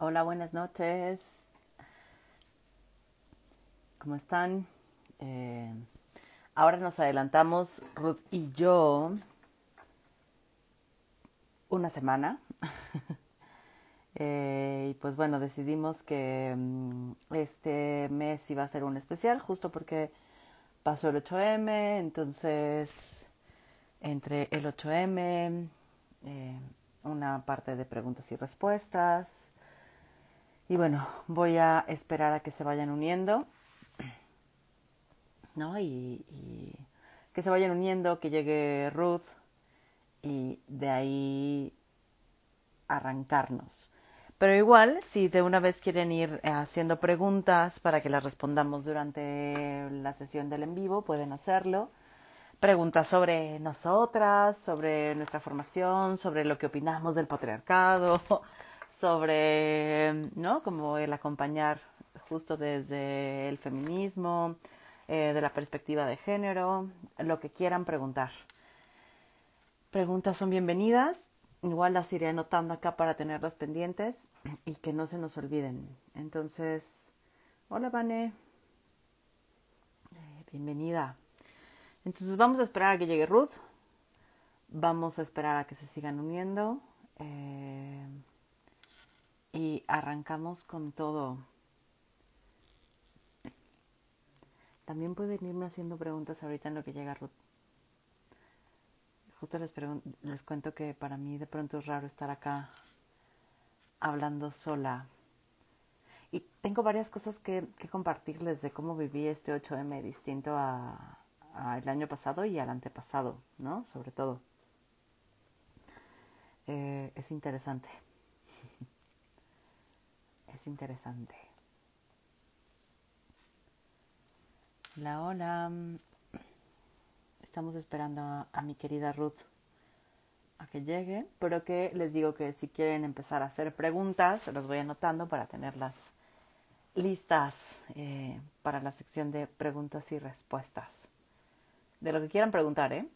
Hola, buenas noches. ¿Cómo están? Eh, ahora nos adelantamos, Ruth y yo, una semana. Eh, y pues bueno, decidimos que mm, este mes iba a ser un especial, justo porque pasó el 8M, entonces entre el 8M, eh, una parte de preguntas y respuestas. Y bueno, voy a esperar a que se vayan uniendo, ¿no? Y, que se vayan uniendo, que llegue Ruth y de ahí arrancarnos. Pero igual, si de una vez quieren ir haciendo preguntas para que las respondamos durante la sesión del en vivo, pueden hacerlo. Preguntas sobre nosotras, sobre nuestra formación, sobre lo que opinamos del patriarcado, sobre, ¿no? Como el acompañar justo desde el feminismo, eh, de la perspectiva de género, lo que quieran preguntar. Preguntas son bienvenidas igual las iré anotando acá para tenerlas pendientes y que no se nos olviden. Entonces, hola Vane, eh, bienvenida. Entonces vamos a esperar a que llegue Ruth, vamos a esperar a que se sigan uniendo eh, y arrancamos con todo. También pueden irme haciendo preguntas ahorita en lo que llega Ruth justo les, les cuento que para mí de pronto es raro estar acá hablando sola. Y tengo varias cosas que, compartirles de cómo viví este 8M distinto al año pasado y al antepasado, ¿no? Sobre todo. Eh, es interesante. es interesante. La hola. Estamos esperando a, mi querida Ruth a que llegue, pero que les digo que si quieren empezar a hacer preguntas, se las voy anotando para tenerlas listas eh, para la sección de preguntas y respuestas. De lo que quieran preguntar, ¿eh?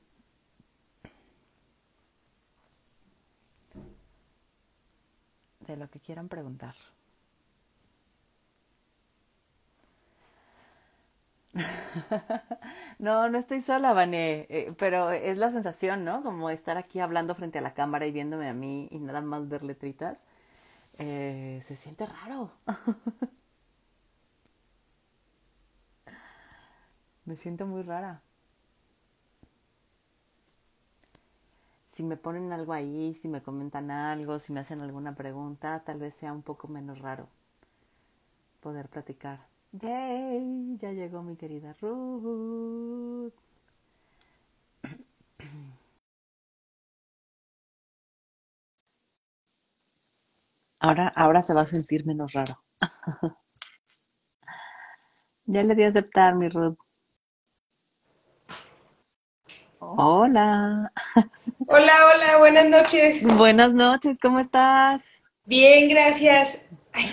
De lo que quieran preguntar. no, no estoy sola, Vané, eh, pero es la sensación, ¿no? Como estar aquí hablando frente a la cámara y viéndome a mí y nada más ver letritas. Eh, se siente raro. me siento muy rara. Si me ponen algo ahí, si me comentan algo, si me hacen alguna pregunta, tal vez sea un poco menos raro poder platicar. Yay, ya llegó mi querida Ruth. Ahora, ahora se va a sentir menos raro. ya le di a aceptar, mi Ruth. Hola. Hola, hola, buenas noches. Buenas noches, ¿cómo estás? Bien, gracias. Ay,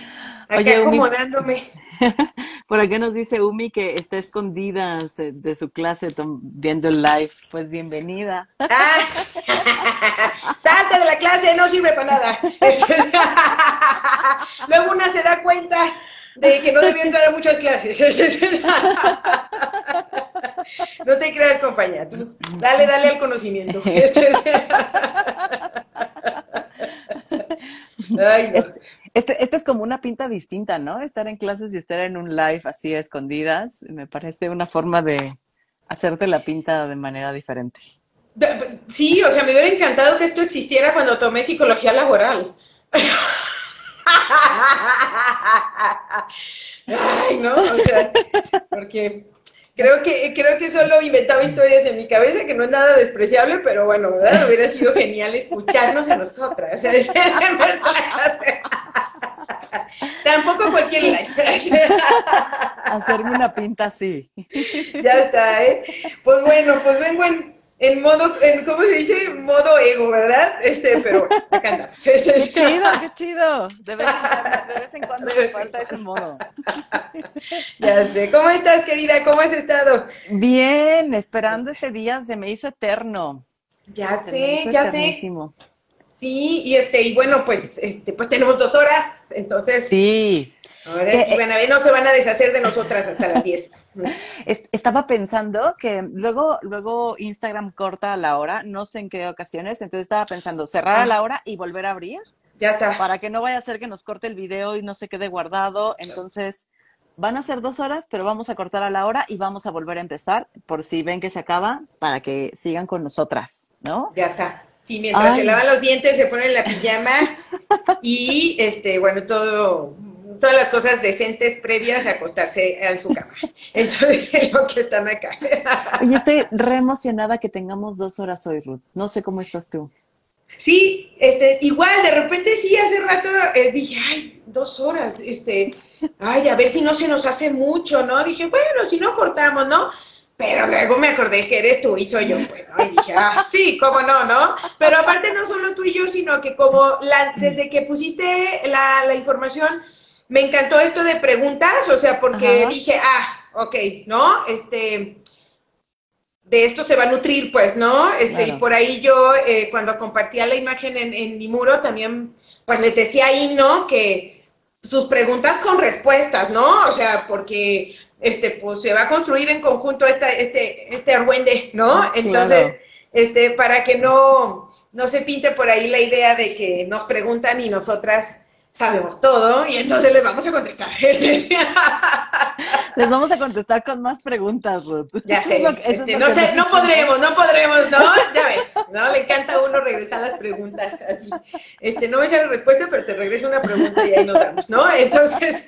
acá acomodándome. Por acá nos dice Umi que está escondida de su clase viendo el live. Pues bienvenida. Ah, salte de la clase, no sirve para nada. Luego una se da cuenta de que no debió entrar a muchas clases. No te creas, compañía. dale, dale al conocimiento. Ay, no. Este, este, es como una pinta distinta, ¿no? Estar en clases y estar en un live así escondidas, me parece una forma de hacerte la pinta de manera diferente. Sí, o sea, me hubiera encantado que esto existiera cuando tomé psicología laboral. Ay, ¿no? O sea, porque creo que, creo que solo inventaba historias en mi cabeza, que no es nada despreciable, pero bueno, ¿verdad? Hubiera sido genial escucharnos a nosotras. Tampoco cualquier live. Hacerme una pinta así. Ya está, ¿eh? Pues bueno, pues vengo en, modo, en, ¿cómo se dice? Modo ego, ¿verdad? Este, pero acá andamos. Qué chido, qué chido. De vez en cuando, de vez en cuando me falta ese modo. Ya sé. ¿Cómo estás, querida? ¿Cómo has estado? Bien, esperando este día, se me hizo eterno. Ya sé, ya sé. Sí, y este, y bueno, pues, este, pues tenemos dos horas, entonces. Sí. Ahora sí van a ver, no se van a deshacer de nosotras hasta las 10. Estaba pensando que luego, luego Instagram corta a la hora, no sé en qué ocasiones, entonces estaba pensando cerrar a la hora y volver a abrir. Ya está. Para que no vaya a ser que nos corte el video y no se quede guardado. Entonces, van a ser dos horas, pero vamos a cortar a la hora y vamos a volver a empezar por si ven que se acaba, para que sigan con nosotras, ¿no? Ya está. Sí, mientras se lavan los dientes, se ponen la pijama y, este, bueno, todo, todas las cosas decentes previas a acostarse en su cama. Entonces, lo que están acá. y estoy re emocionada que tengamos dos horas hoy, Ruth. No sé cómo estás tú. Sí, este, igual, de repente sí, hace rato eh, dije, ay, dos horas, este, ay, a ver si no se nos hace mucho, ¿no? Dije, bueno, si no cortamos, ¿no? Pero luego me acordé que eres tú y soy yo, pues, ¿no? Y dije, ah, sí, cómo no, ¿no? Pero aparte no solo tú y yo, sino que como la, desde que pusiste la, la información, me encantó esto de preguntas, o sea, porque dije, ah, ok, ¿no? Este, de esto se va a nutrir, pues, ¿no? Este, y por ahí yo, eh, cuando compartía la imagen en, mi muro, también, pues les decía ahí, ¿no? Que sus preguntas con respuestas, ¿no? O sea, porque, este, pues se va a construir en conjunto esta, este, este argüende, ¿no? Entonces, este, para que no, no se pinte por ahí la idea de que nos preguntan y nosotras sabemos todo y entonces les vamos a contestar. les vamos a contestar con más preguntas, Ruth. Ya sé. Este, no sé, no podremos, no podremos, ¿no? Ya ves, ¿no? Le encanta a uno regresar las preguntas así. Este, no me sé la respuesta, pero te regreso una pregunta y ahí nos vamos, ¿no? Entonces,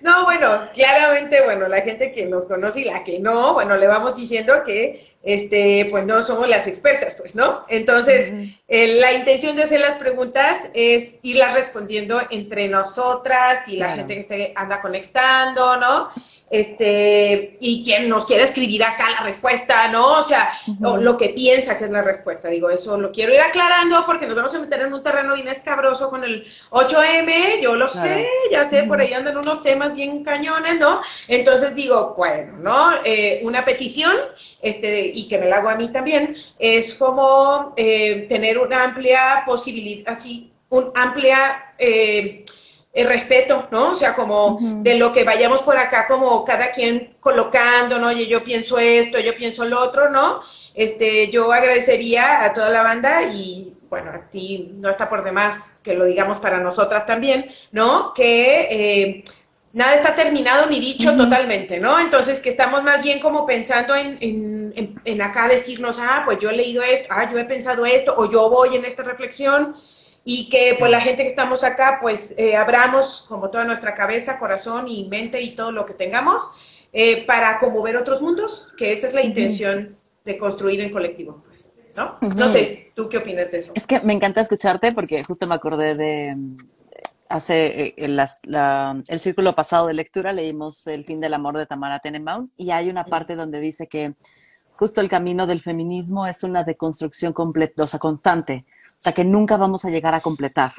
no, bueno, claramente, bueno, la gente que nos conoce y la que no, bueno, le vamos diciendo que este, pues no somos las expertas, pues, ¿no? Entonces, eh, la intención de hacer las preguntas es irlas respondiendo entre nosotras y la gente que se anda conectando, ¿no? Este, y quien nos quiera escribir acá la respuesta, ¿no? O sea, lo que piensas es la respuesta. Digo, eso lo quiero ir aclarando porque nos vamos a meter en un terreno bien escabroso con el 8M, yo lo sé, ya sé, por ahí andan unos temas bien cañones, ¿no? Entonces digo, bueno, ¿no? Eh, una petición, este, y que me la hago a mí también, es como eh, tener una amplia posibilidad, así, un amplia... Eh, el respeto, ¿no? O sea, como de lo que vayamos por acá, como cada quien colocando, ¿no? Oye, yo pienso esto, yo pienso lo otro, ¿no? Este, yo agradecería a toda la banda y, bueno, a ti no está por demás que lo digamos para nosotras también, ¿no? Que eh, nada está terminado ni dicho totalmente, ¿no? Entonces, que estamos más bien como pensando en, en, en acá decirnos, ah, pues yo he leído esto, ah, yo he pensado esto, o yo voy en esta reflexión, y que pues la gente que estamos acá pues eh, abramos como toda nuestra cabeza, corazón y mente y todo lo que tengamos eh, para como ver otros mundos, que esa es la intención de construir en colectivo. ¿no? no sé, ¿tú qué opinas de eso? Es que me encanta escucharte porque justo me acordé de hace eh, el, el círculo pasado de lectura leímos El fin del amor de Tamara Tenenbaum y hay una parte donde dice que justo el camino del feminismo es una deconstrucción completa, o sea, constante o sea, que nunca vamos a llegar a completar,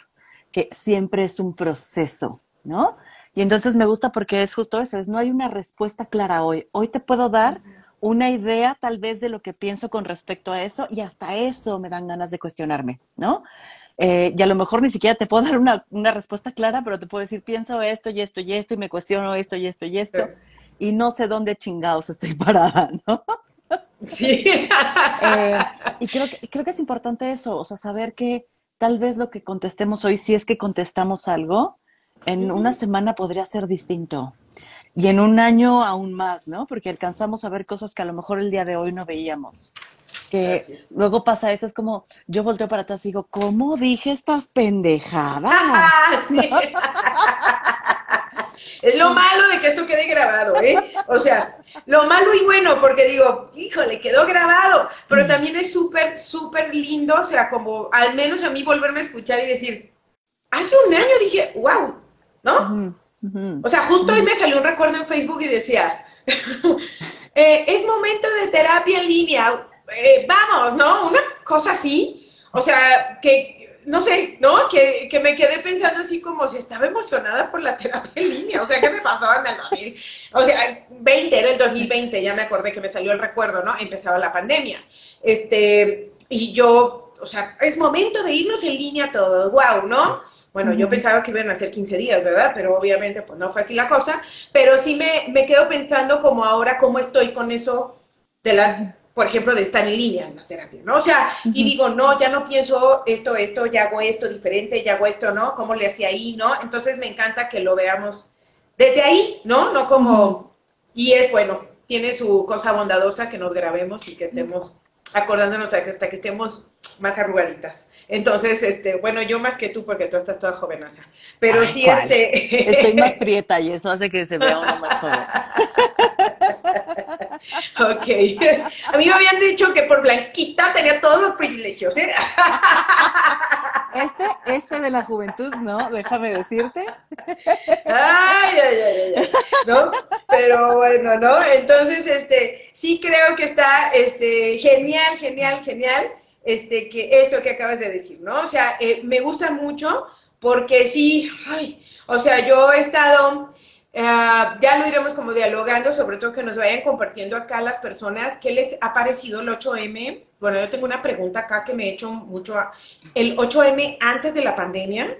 que siempre es un proceso, ¿no? Y entonces me gusta porque es justo eso, es no hay una respuesta clara hoy. Hoy te puedo dar una idea tal vez de lo que pienso con respecto a eso y hasta eso me dan ganas de cuestionarme, ¿no? Eh, y a lo mejor ni siquiera te puedo dar una, una, respuesta clara, pero te puedo decir, pienso esto y esto y esto y me cuestiono esto y esto y esto y no sé dónde chingados estoy parada, ¿no? Sí. Eh, y creo que, creo que es importante eso, o sea, saber que tal vez lo que contestemos hoy, si es que contestamos algo, en una semana podría ser distinto. Y en un año aún más, ¿no? Porque alcanzamos a ver cosas que a lo mejor el día de hoy no veíamos. Que luego pasa eso, es como, yo volteo para atrás y digo, ¿cómo dije estas pendejadas? Es lo malo de que esto quede grabado, ¿eh? O sea, lo malo y bueno, porque digo, híjole, quedó grabado, pero también es súper, súper lindo, o sea, como al menos a mí volverme a escuchar y decir, hace un año dije, wow, ¿no? O sea, justo hoy me salió un recuerdo en Facebook y decía, eh, es momento de terapia en línea, eh, vamos, ¿no? Una cosa así, o sea, que no sé, ¿no? Que, que, me quedé pensando así como si estaba emocionada por la terapia en línea. O sea, ¿qué me pasó en el 2000? O sea, 20, era el 2020, ya me acordé que me salió el recuerdo, ¿no? Empezaba la pandemia. Este, y yo o sea, es momento de irnos en línea todos, wow, ¿no? Bueno, yo pensaba que iban a ser 15 días, ¿verdad? Pero obviamente pues no fue así la cosa, pero sí me, me quedo pensando como ahora cómo estoy con eso de la, por ejemplo, de estar en línea en la terapia, ¿no? O sea, y digo, no, ya no pienso esto, esto, ya hago esto diferente, ya hago esto, ¿no? ¿Cómo le hacía ahí, no? Entonces me encanta que lo veamos desde ahí, ¿no? No como, y es bueno, tiene su cosa bondadosa que nos grabemos y que estemos acordándonos hasta que estemos más arrugaditas. Entonces, este, bueno, yo más que tú, porque tú estás toda jovenaza. Pero sí, este. Estoy más prieta y eso hace que se vea uno más joven. ok. A mí me habían dicho que por blanquita tenía todos los privilegios, ¿eh? Este, este de la juventud, ¿no? Déjame decirte. Ay, ay, ay, ay, ¿no? Pero bueno, ¿no? Entonces, este, sí creo que está, este, genial, genial, genial este, que esto que acabas de decir, ¿no? O sea, eh, me gusta mucho porque sí, ay, o sea, yo he estado, eh, ya lo iremos como dialogando, sobre todo que nos vayan compartiendo acá las personas, ¿qué les ha parecido el 8M? Bueno, yo tengo una pregunta acá que me he hecho mucho, el 8M antes de la pandemia,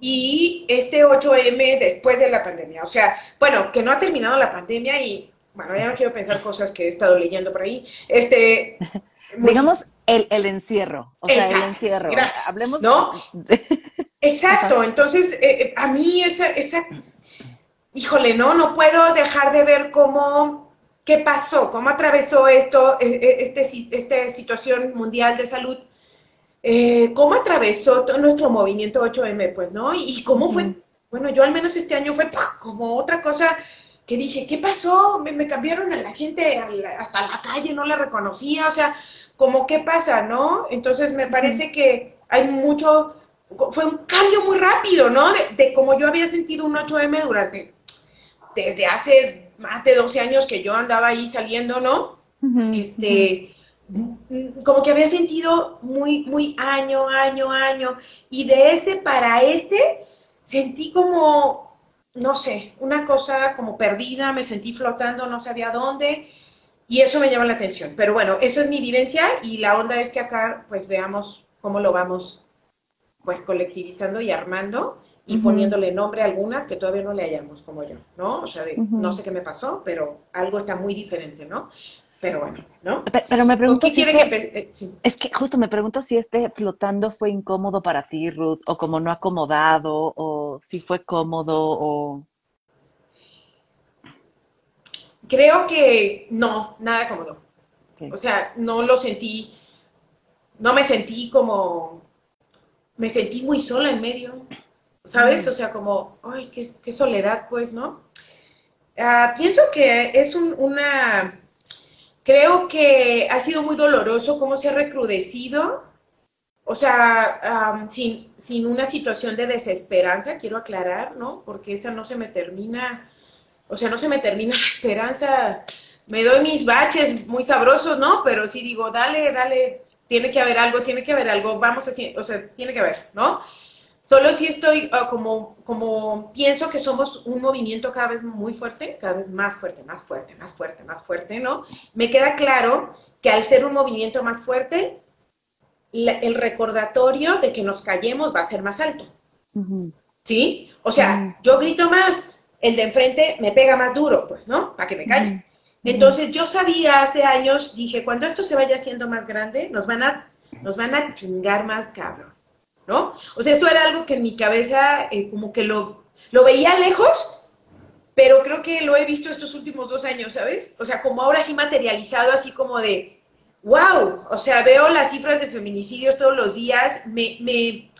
y este 8M después de la pandemia. O sea, bueno, que no ha terminado la pandemia y, bueno, ya no quiero pensar cosas que he estado leyendo por ahí. Este, Digamos el, el encierro, o sea, el encierro. Hablemos. ¿No? Exacto, entonces eh, eh, a mí esa, esa, híjole, no, no puedo dejar de ver cómo, qué pasó, cómo atravesó esto, eh, este, esta situación mundial de salud, cómo atravesó todo nuestro movimiento 8M, pues, ¿no? Y, cómo fue, bueno, yo al menos este año fue como otra cosa que dije, ¿qué pasó? Me, cambiaron a la gente hasta la calle, no la reconocía, o sea, como qué pasa, ¿no? Entonces me parece que hay mucho, fue un cambio muy rápido, ¿no? De, como yo había sentido un 8M durante, desde hace más de 12 años que yo andaba ahí saliendo, ¿no? este, como que había sentido muy, muy año, año, año, y de ese para este sentí como, no sé, una cosa como perdida, me sentí flotando, no sabía dónde, y eso me llama la atención. Pero bueno, eso es mi vivencia y la onda es que acá pues veamos cómo lo vamos pues colectivizando y armando y poniéndole nombre a algunas que todavía no le hallamos como yo, ¿no? O sea, no sé qué me pasó, pero algo está muy diferente, ¿no? Pero bueno, ¿no? Pero, me pregunto si este, eh, es que justo me pregunto si este flotando fue incómodo para ti, Ruth, o como no acomodado, o si fue cómodo, o Creo que no, nada cómodo. O sea, no lo sentí, no me sentí como, me sentí muy sola en medio, ¿sabes? O sea, como, ay, qué, soledad, pues, ¿no? Ah, pienso que es una, creo que ha sido muy doloroso cómo se ha recrudecido, o sea, sin, sin una situación de desesperanza, quiero aclarar, ¿no? Porque esa no se me termina o sea, no se me termina la esperanza. Me doy mis baches muy sabrosos, ¿no? Pero sí digo, dale, dale, tiene que haber algo, tiene que haber algo, vamos así, o sea, tiene que haber, ¿no? Solo si estoy ah, como, como pienso que somos un movimiento cada vez muy fuerte, cada vez más fuerte, más fuerte, más fuerte, más fuerte, ¿no? Me queda claro que al ser un movimiento más fuerte, el recordatorio de que nos callemos va a ser más alto. ¿Sí? O sea, yo grito más, el de enfrente me pega más duro, pues, ¿no? Para que me calles. Entonces yo sabía hace años, dije, cuando esto se vaya haciendo más grande, nos van a, nos van a chingar más cabrón, ¿no? O sea, eso era algo que en mi cabeza eh, como que lo, lo veía lejos, pero creo que lo he visto estos últimos dos años, ¿sabes? O sea, como ahora sí materializado, así como de, wow, o sea, veo las cifras de feminicidios todos los días, me, me,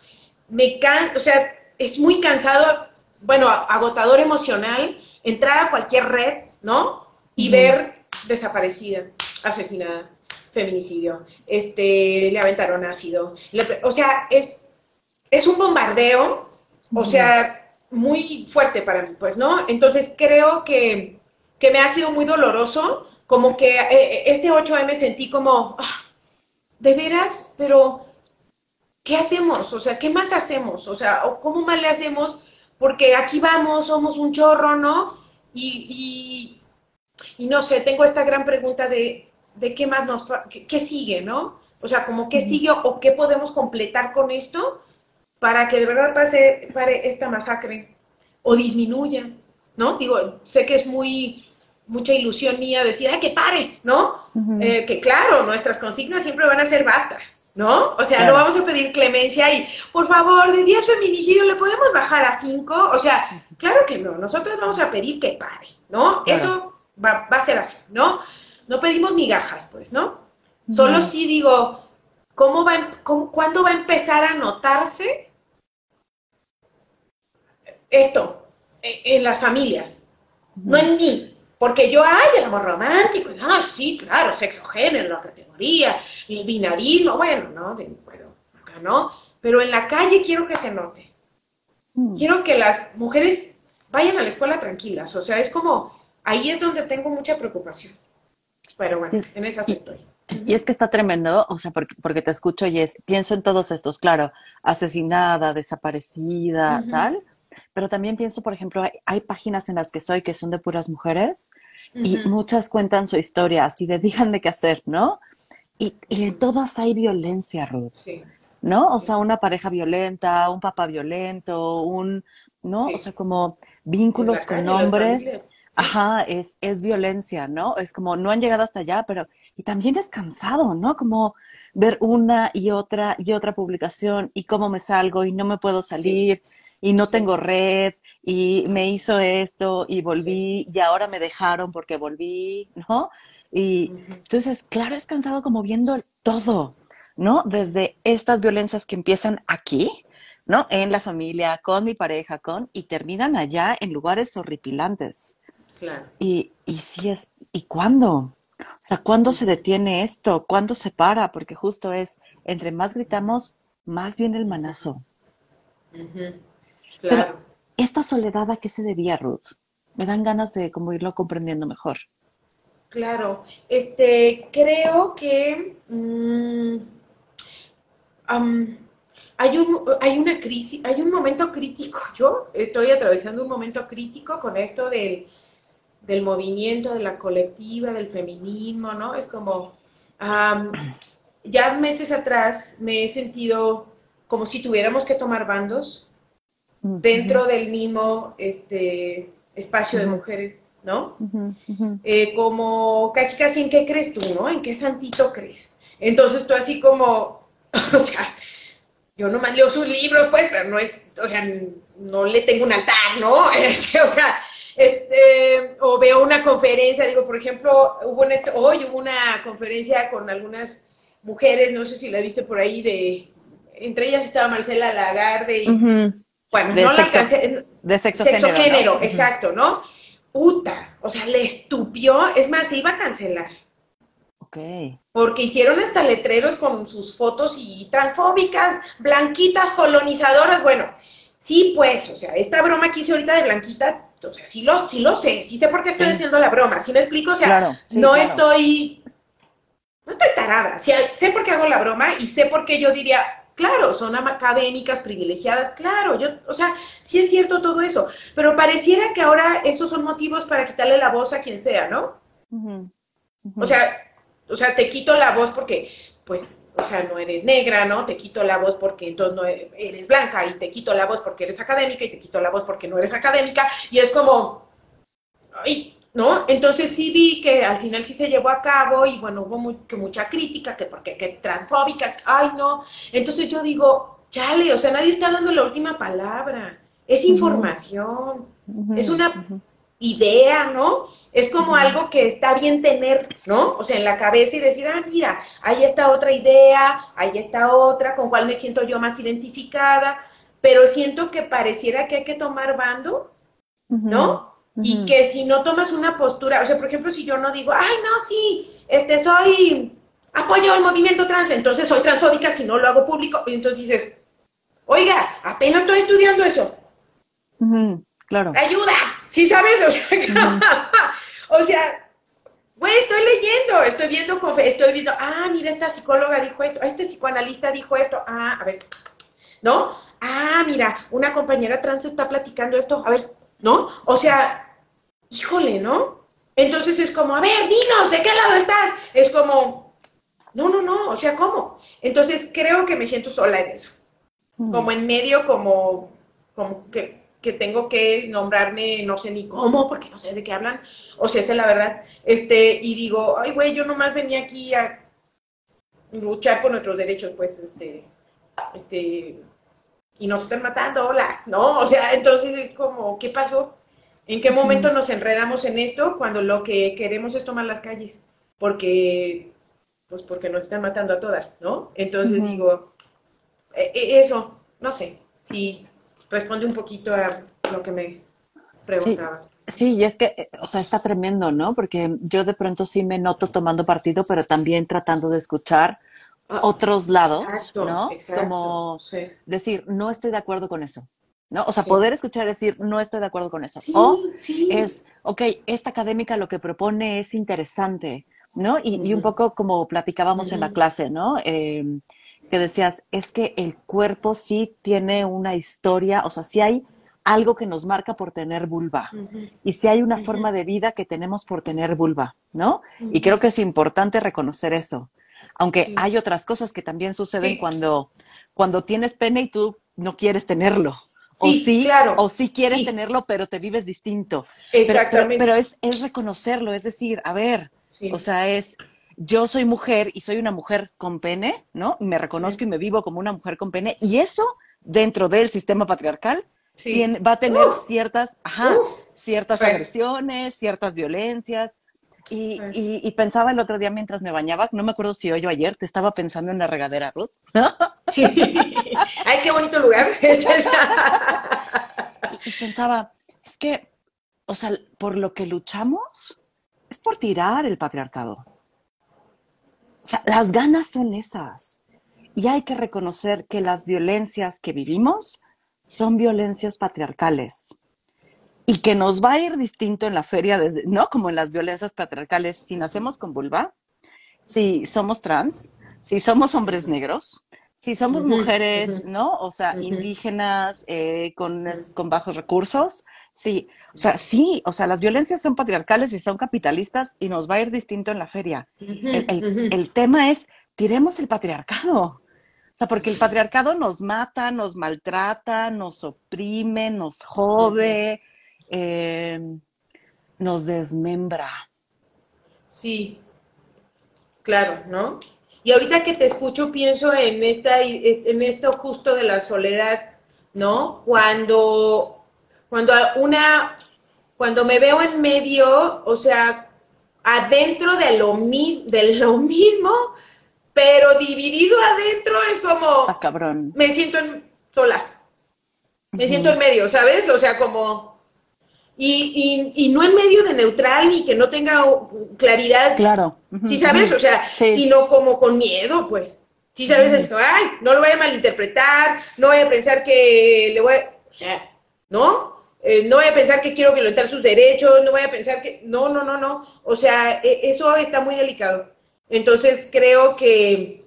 me can, o sea, es muy cansado bueno, agotador emocional, entrar a cualquier red, ¿no? Y ver desaparecida, asesinada, feminicidio, este, le aventaron ácido. o sea, es, es un bombardeo, o sea, muy fuerte para mí, pues, ¿no? Entonces creo que, que me ha sido muy doloroso, como que eh, eh, este 8M sentí como, ah, de veras, pero ¿qué hacemos? O sea, ¿qué más hacemos? O sea, ¿cómo más le hacemos? porque aquí vamos, somos un chorro, ¿no? Y, y, no sé, tengo esta gran pregunta de, de qué más nos, qué, sigue, ¿no? O sea, como qué sigue o qué podemos completar con esto para que de verdad pase, pare esta masacre o disminuya, ¿no? Digo, sé que es muy mucha ilusión mía decir, ¡ay, que pare! ¿No? Eh, que claro, nuestras consignas siempre van a ser basta, ¿no? O sea, no vamos a pedir clemencia y, por favor, de 10 feminicidios le podemos bajar a 5. O sea, claro que no, nosotros vamos a pedir que pare, ¿no? Eso va, a ser así, ¿no? No pedimos migajas, pues, ¿no? Solo sí digo, ¿cómo va, em, ¿cuándo va a empezar a notarse esto en, las familias? No en mí, porque yo, ay, el amor romántico, ah, sí, claro, sexo género, la categoría, el binarismo, bueno, ¿no? De, bueno, acá no. Pero en la calle quiero que se note. Quiero que las mujeres vayan a la escuela tranquilas. O sea, es como, ahí es donde tengo mucha preocupación. Pero bueno, en esas estoy. Y es que está tremendo, o sea, porque, porque, te escucho y es, pienso en todos estos, claro, asesinada, desaparecida, tal, pero también pienso, por ejemplo, hay, páginas en las que soy que son de puras mujeres y muchas cuentan su historia, así de díganme qué hacer, ¿no? Y, y en todas hay violencia, Ruth, sí. ¿no? O sea, una pareja violenta, un papá violento, un, ¿no? O sea, como vínculos con hombres. Ajá, es, es violencia, ¿no? Es como, no han llegado hasta allá, pero, y también es cansado, ¿no? Como ver una y otra y otra publicación y cómo me salgo y no me puedo salir y no tengo red y me hizo esto y volví y ahora me dejaron porque volví, ¿no? Y entonces, claro, es cansado como viendo todo, ¿no? Desde estas violencias que empiezan aquí, ¿no? En la familia, con mi pareja, con, y terminan allá en lugares horripilantes. Claro. Y, y si es, ¿y cuándo? O sea, ¿cuándo se detiene esto? ¿Cuándo se para? Porque justo es, entre más gritamos, más viene el manazo. Claro. Pero, ¿esta soledad a qué se debía, Ruth? Me dan ganas de como irlo comprendiendo mejor. Claro, este, creo que mm, hay, un, hay una crisis, hay un momento crítico. Yo estoy atravesando un momento crítico con esto del, del movimiento, de la colectiva, del feminismo, ¿no? Es como, ya meses atrás me he sentido como si tuviéramos que tomar bandos dentro del mismo este, espacio de mujeres, ¿no? Eh, como casi casi en qué crees tú, ¿no? ¿En qué santito crees? Entonces tú así como, o sea, yo nomás leo sus libros, pues, pero no es, o sea, no le tengo un altar, ¿no? Este, o sea, este, o veo una conferencia, digo, por ejemplo, hubo este, hoy hubo una conferencia con algunas mujeres, no sé si la viste por ahí, de, entre ellas estaba Marcela Lagarde y, bueno, de no sexo, la de sexo, género, exacto, ¿no? Puta, o sea, le estupió, es más, se iba a cancelar. Okay. Porque hicieron hasta letreros con sus fotos y transfóbicas, blanquitas, colonizadoras, bueno, sí pues, o sea, esta broma que hice ahorita de blanquita o sea, sí lo, sí lo sé, sí sé por qué estoy haciendo la broma, ¿sí me explico? O sea, no estoy, no estoy tarada, sé por qué hago la broma y sé por qué yo diría, claro, son académicas, privilegiadas, claro, yo, o sea, sí es cierto todo eso, pero pareciera que ahora esos son motivos para quitarle la voz a quien sea, ¿no? O sea, o sea, te quito la voz porque, pues, o sea, no eres negra, ¿no? Te quito la voz porque entonces no eres blanca y te quito la voz porque eres académica y te quito la voz porque no eres académica y es como, ay, ¿no? Entonces sí vi que al final sí se llevó a cabo y bueno, hubo que mucha crítica, que porque que transfóbicas, ay, no. Entonces yo digo, chale, o sea, nadie está dando la última palabra. Es información, es una idea, ¿no? Es como algo que está bien tener, ¿no? O sea, en la cabeza y decir, ah, mira, ahí está otra idea, ahí está otra, con cuál me siento yo más identificada, pero siento que pareciera que hay que tomar bando, ¿no? Y que si no tomas una postura, o sea, por ejemplo, si yo no digo, ay, no, sí, este, soy, apoyo al movimiento trans, entonces soy transfóbica si no lo hago público, y entonces dices, oiga, apenas estoy estudiando eso. Claro. Ayuda, ¿sí sabes? O sea, O sea, güey, estoy leyendo, estoy viendo, estoy viendo, ah, mira, esta psicóloga dijo esto, este psicoanalista dijo esto, ah, a ver, ¿no? Ah, mira, una compañera trans está platicando esto, a ver, ¿no? O sea, híjole, ¿no? Entonces es como, a ver, dinos, ¿de qué lado estás? Es como, No, no, no, o sea, ¿cómo? Entonces creo que me siento sola en eso. Mm. Como en medio, como, como que, que, tengo que nombrarme, no sé ni cómo, porque no sé de qué hablan, o sea, esa es la verdad. Este, y digo, ay, güey, yo nomás venía aquí a luchar por nuestros derechos, pues, este, este, y nos están matando, hola, ¿no? O sea, entonces es como, ¿qué pasó? ¿En qué momento nos enredamos en esto cuando lo que queremos es tomar las calles? Porque, pues porque nos están matando a todas, ¿no? Entonces digo, e, e, eso, no sé, si responde un poquito a lo que me preguntabas. Sí. y es que, eh, o sea, está tremendo, ¿no? Porque yo de pronto sí me noto tomando partido, pero también tratando de escuchar ah, otros lados, ¿no? Como decir, no estoy de acuerdo con eso. ¿No? O sea, poder escuchar decir, no estoy de acuerdo con eso. o es, ok, esta académica lo que propone es interesante, ¿no? Y, un poco como platicábamos en la clase, ¿no? Em, que decías, es que el cuerpo sí tiene una historia, o sea, sí hay algo que nos marca por tener vulva. Y sí hay una forma de vida que tenemos por tener vulva, ¿no? Y creo que es importante reconocer eso. Aunque hay otras cosas que también suceden cuando, cuando tienes pene y tú no quieres tenerlo, o sí, claro. o sí quieres tenerlo, pero te vives distinto. Exactamente. Pero, es, es, reconocerlo, es decir, a ver, o sea, es, yo soy mujer y soy una mujer con pene, ¿no? Me reconozco y me vivo como una mujer con pene, y eso dentro del sistema patriarcal va a tener ciertas, ajá, ciertas agresiones, ciertas violencias. Y, y, pensaba el otro día mientras me bañaba, no me acuerdo si hoy o ayer, te estaba pensando en la regadera, Ruth. Ay, qué bonito lugar. y, pensaba, es que, o sea, por lo que luchamos es por tirar el patriarcado. O sea, las ganas son esas. Y hay que reconocer que las violencias que vivimos son violencias patriarcales. Y que nos va a ir distinto en la feria, ¿no? Como en las violencias patriarcales, si nacemos con vulva, si somos trans, si somos hombres negros, si somos mujeres, ¿no? O sea, indígenas, eh, con, con bajos recursos, sí, o sea, sí, o sea, las violencias son patriarcales y son capitalistas y nos va a ir distinto en la feria. el, tema es, tiremos el patriarcado. O sea, porque el patriarcado nos mata, nos maltrata, nos oprime, nos jode, em, nos desmembra. Sí, claro, ¿no? Y ahorita que te escucho pienso en esta en esto justo de la soledad, ¿no? Cuando cuando una cuando me veo en medio, o sea, adentro de lo mismo de lo mismo, pero dividido adentro es como ah, cabrón. me siento en, sola. Me siento en medio, ¿sabes? O sea, como y, y, no en medio de neutral ni que no tenga claridad. Claro. ¿Sí sabes? O sea, sino como con miedo, pues. ¿Sí sabes? Es ay, no lo voy a malinterpretar, no voy a pensar que le voy a... O sea, ¿no? Eh, no voy a pensar que quiero violentar sus derechos, no voy a pensar que... No, no, no, no. O sea, e, eso está muy delicado. Entonces creo que...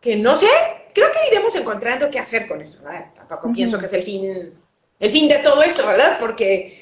Que no sé, creo que iremos encontrando qué hacer con eso. Tampoco pienso que es el fin, el fin de todo esto, ¿verdad? Porque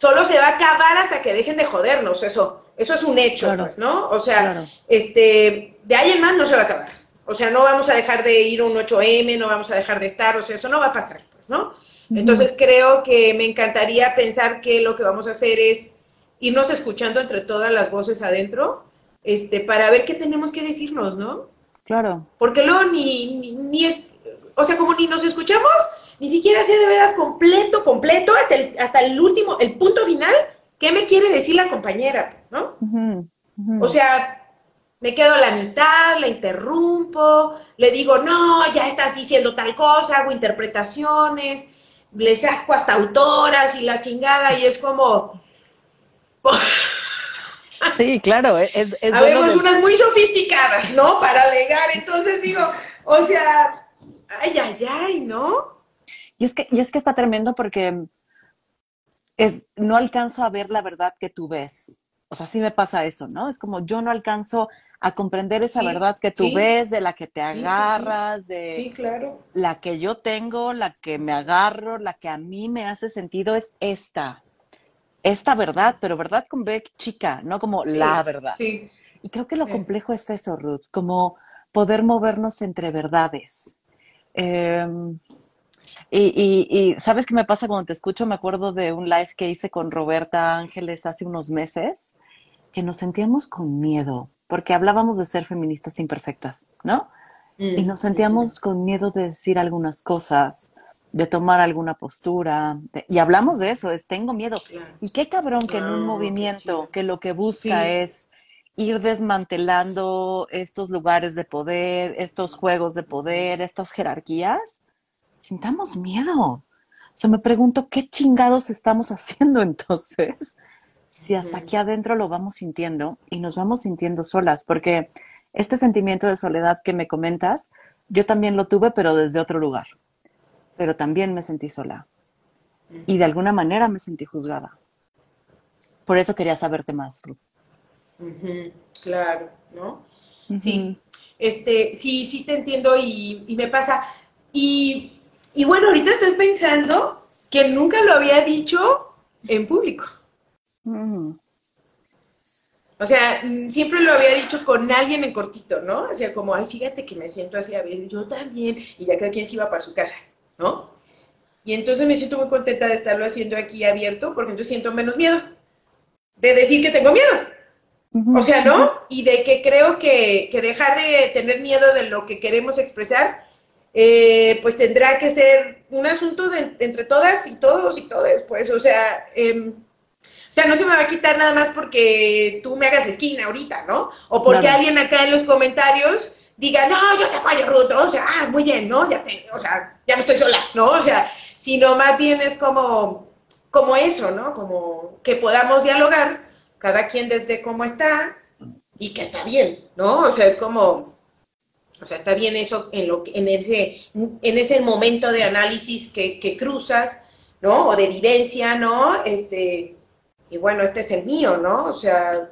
solo se va a acabar hasta que dejen de jodernos, eso, eso es un hecho, pues, ¿no? O sea, este, de ahí en más no se va a acabar. O sea, no vamos a dejar de ir a un 8M, no vamos a dejar de estar, o sea, eso no va a pasar, pues, ¿no? Entonces creo que me encantaría pensar que lo que vamos a hacer es irnos escuchando entre todas las voces adentro, este, para ver qué tenemos que decirnos, ¿no? Claro. Porque luego ni, ni, ni o sea, como ni nos escuchamos, ni siquiera sé de veras completo, completo, hasta el, hasta el último, el punto final, qué me quiere decir la compañera, ¿no? O sea, me quedo a la mitad, la interrumpo, le digo, no, ya estás diciendo tal cosa, hago interpretaciones, le saco hasta autoras y la chingada, y es como... Sí, claro, es, es Habemos unas muy sofisticadas, ¿no? Para alegar, entonces digo, o sea, ay, ay, ay, ¿no? Y es que, y es que está tremendo porque es, no alcanzo a ver la verdad que tú ves. O sea, sí me pasa eso, ¿no? Es como yo no alcanzo a comprender esa verdad que tú ves, de la que te agarras, de claro. la que yo tengo, la que me agarro, la que a mí me hace sentido es esta. Esta verdad, pero verdad con B chica, no como la verdad. Y creo que lo complejo es eso, Ruth, como poder movernos entre verdades. Em, y, y, ¿sabes qué me pasa cuando te escucho? Me acuerdo de un live que hice con Roberta Ángeles hace unos meses, que nos sentíamos con miedo, porque hablábamos de ser feministas imperfectas, ¿no? y nos mm, sentíamos con miedo de decir algunas cosas, de tomar alguna postura. y hablamos de eso, es tengo miedo. Y qué cabrón que en un movimiento que lo que busca es ir desmantelando estos lugares de poder, estos juegos de poder, estas jerarquías, sintamos miedo. O sea, me pregunto, ¿qué chingados estamos haciendo entonces? Si hasta aquí adentro lo vamos sintiendo y nos vamos sintiendo solas, porque este sentimiento de soledad que me comentas, yo también lo tuve, pero desde otro lugar. Pero también me sentí sola. Y de alguna manera me sentí juzgada. Por eso quería saberte más, Ruth. Claro, ¿no? Sí, este, sí, sí te entiendo y, me pasa. Y, y, bueno, ahorita estoy pensando que nunca lo había dicho en público. O sea, mm, siempre lo había dicho con alguien en cortito, ¿no? O sea, como, ay, fíjate que me siento así a veces, yo también, y ya cada quien se iba para su casa, ¿no? Y entonces me siento muy contenta de estarlo haciendo aquí abierto, porque entonces siento menos miedo de decir que tengo miedo. O sea, ¿no? Y de que creo que, que, dejar de tener miedo de lo que queremos expresar, eh, pues tendrá que ser un asunto de, entre todas y todos y todas, pues, o sea, eh, o sea, no se me va a quitar nada más porque tú me hagas esquina ahorita, ¿no? O porque alguien acá en los comentarios diga, no, yo te apoyo, Ruth, o sea, ah, muy bien, ¿no? Ya te, o sea, ya no estoy sola, ¿no? O sea, sino más bien es como, como eso, ¿no? Como que podamos dialogar, cada quien desde cómo está, y que está bien, ¿no? O sea, es como, o sea, está bien eso en lo en ese, en ese momento de análisis que, que cruzas, ¿no? O de vivencia, ¿no? Este, y bueno, este es el mío, ¿no? O sea,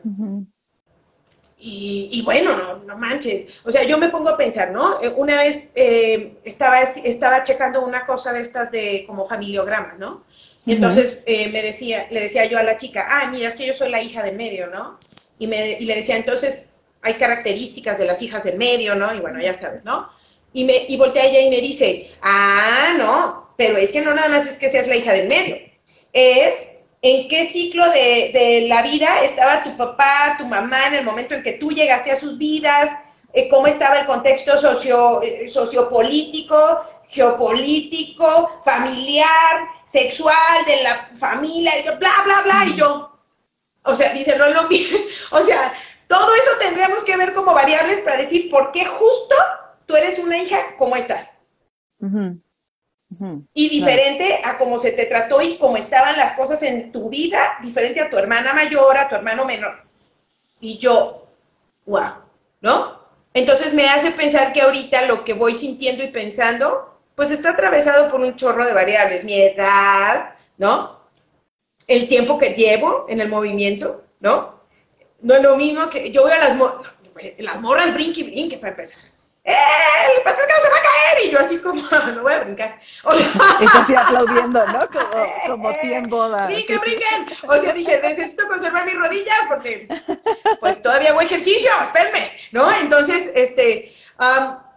y, bueno, no, no, manches. O sea, yo me pongo a pensar, ¿no? Eh, una vez eh, estaba, estaba checando una cosa de estas de como familiogramas, ¿no? Y entonces eh, me decía, le decía yo a la chica, ah, mira, es que yo soy la hija de medio, ¿no? Y, me, y le decía, entonces hay características de las hijas de medio, ¿no? Y bueno, ya sabes, ¿no? Y, me, y voltea ella y me dice, ah, no, pero es que no nada más es que seas la hija del medio, es en qué ciclo de, la vida estaba tu papá, tu mamá en el momento en que tú llegaste a sus vidas, eh, cómo estaba el contexto socio, eh, sociopolítico, geopolítico, familiar, sexual, de la familia, y bla, bla, bla, y yo, o sea, dice, no es lo mismo, o sea, todo eso tendríamos que ver como variables para decir por qué justo tú eres una hija como esta. Y diferente a cómo se te trató y cómo estaban las cosas en tu vida, diferente a tu hermana mayor, a tu hermano menor. Y yo, wow, ¿no? Entonces me hace pensar que ahorita lo que voy sintiendo y pensando, pues está atravesado por un chorro de variables. Mi edad, ¿no? El tiempo que llevo en el movimiento, ¿no? No es lo mismo que yo veo a las, morras, las morras brinque y brinque para empezar el patriarcado se va a caer, y yo así como, no voy a brincar. O sea, así aplaudiendo, ¿no? Como, como tiempo Brinquen, brinquen. O sea, dije, necesito conservar mis rodillas porque, pues, todavía hago ejercicio, espérame, ¿no? Entonces, este,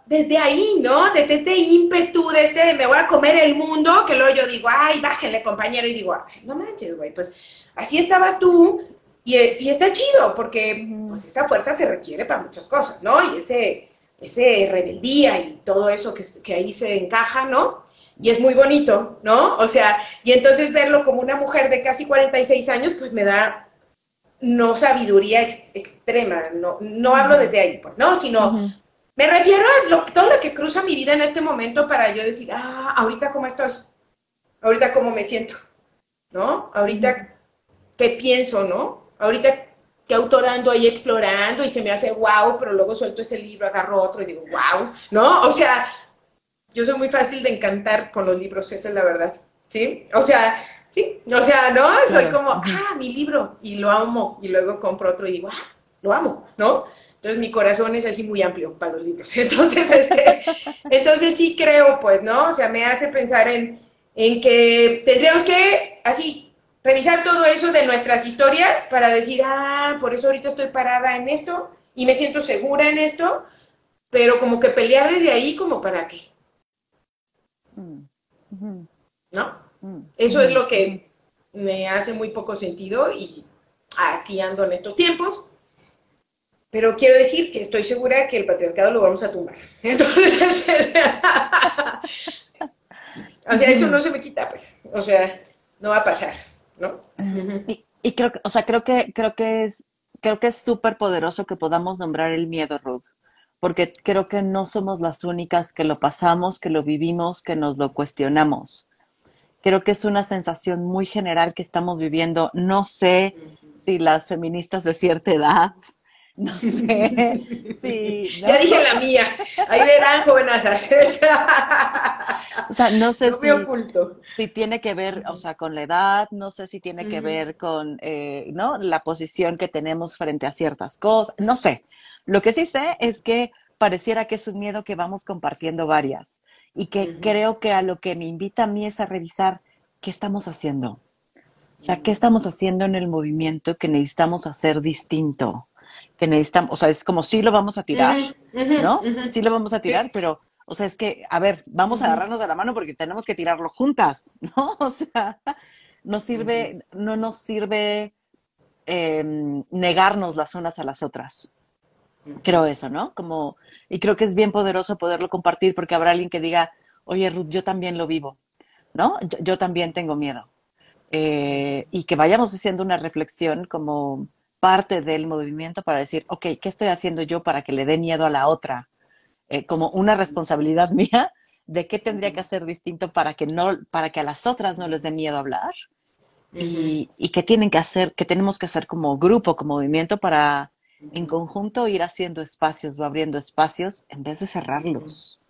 desde ahí, ¿no? Desde este ímpetu, desde este, me voy a comer el mundo, que luego yo digo, ay, bájenle, compañero, y digo, ay, no manches, güey, pues, así estabas tú, y, y, está chido, porque pues, esa fuerza se requiere para muchas cosas, ¿no? Y ese, ese rebeldía y todo eso que, que ahí se encaja, ¿no? Y es muy bonito, ¿no? O sea, y entonces verlo como una mujer de casi 46 años, pues me da no sabiduría extrema, no, no hablo desde ahí, pues, ¿no? Sino me refiero a todo lo que cruza mi vida en este momento para yo decir, ah, ahorita cómo estoy, ahorita cómo me siento, ¿no? Ahorita qué pienso, ¿no? Ahorita que autorando ahí explorando y se me hace wow, pero luego suelto ese libro, agarro otro y digo wow, ¿no? O sea, yo soy muy fácil de encantar con los libros, esa es la verdad, ¿sí? O sea, sí, o sea, ¿no? Soy como, ah, mi libro, y lo amo, y luego compro otro y digo, ah, lo amo, ¿no? Entonces mi corazón es así muy amplio para los libros. Entonces, este, entonces sí creo, pues, ¿no? O sea, me hace pensar en, en que tendríamos que, así, revisar todo eso de nuestras historias para decir, ah, por eso ahorita estoy parada en esto y me siento segura en esto, pero como que pelear desde ahí, como para qué. Mm. ¿No? Mm. Eso es lo que me hace muy poco sentido y así ando en estos tiempos. Pero quiero decir que estoy segura que el patriarcado lo vamos a tumbar. Entonces, o sea, eso no se me quita, pues. O sea, no va a pasar, ¿no? Y, creo que, o sea, creo que, creo que es, creo que es súper poderoso que podamos nombrar el miedo, Ruth, porque creo que no somos las únicas que lo pasamos, que lo vivimos, que nos lo cuestionamos. Creo que es una sensación muy general que estamos viviendo. No sé si las feministas de cierta edad, no sé si... Ya dije la mía. Ahí verán, jóvenes. o sea, no sé si, si, tiene que ver, o sea, con la edad, no sé si tiene que ver con, eh, ¿no? La posición que tenemos frente a ciertas cosas, no sé. Lo que sí sé es que pareciera que es un miedo que vamos compartiendo varias y que creo que a lo que me invita a mí es a revisar qué estamos haciendo. O sea, ¿qué estamos haciendo en el movimiento que necesitamos hacer distinto? Que necesitamos, o sea, es como si lo vamos a tirar, ¿no? Sí lo vamos a tirar, pero, o sea, es que, a ver, vamos a agarrarnos de la mano porque tenemos que tirarlo juntas, ¿no? O sea, no sirve, no nos sirve em, negarnos las unas a las otras. Creo eso, ¿no? Como, y creo que es bien poderoso poderlo compartir porque habrá alguien que diga, oye, Ruth, yo también lo vivo, ¿no? Yo, también tengo miedo. Eh, y que vayamos haciendo una reflexión como parte del movimiento para decir, ok, ¿qué estoy haciendo yo para que le dé miedo a la otra? Eh, como una responsabilidad mía de qué tendría que hacer distinto para que no, para que a las otras no les dé miedo hablar. Y, y qué tienen que hacer, qué tenemos que hacer como grupo, como movimiento para en conjunto ir haciendo espacios o abriendo espacios en vez de cerrarlos.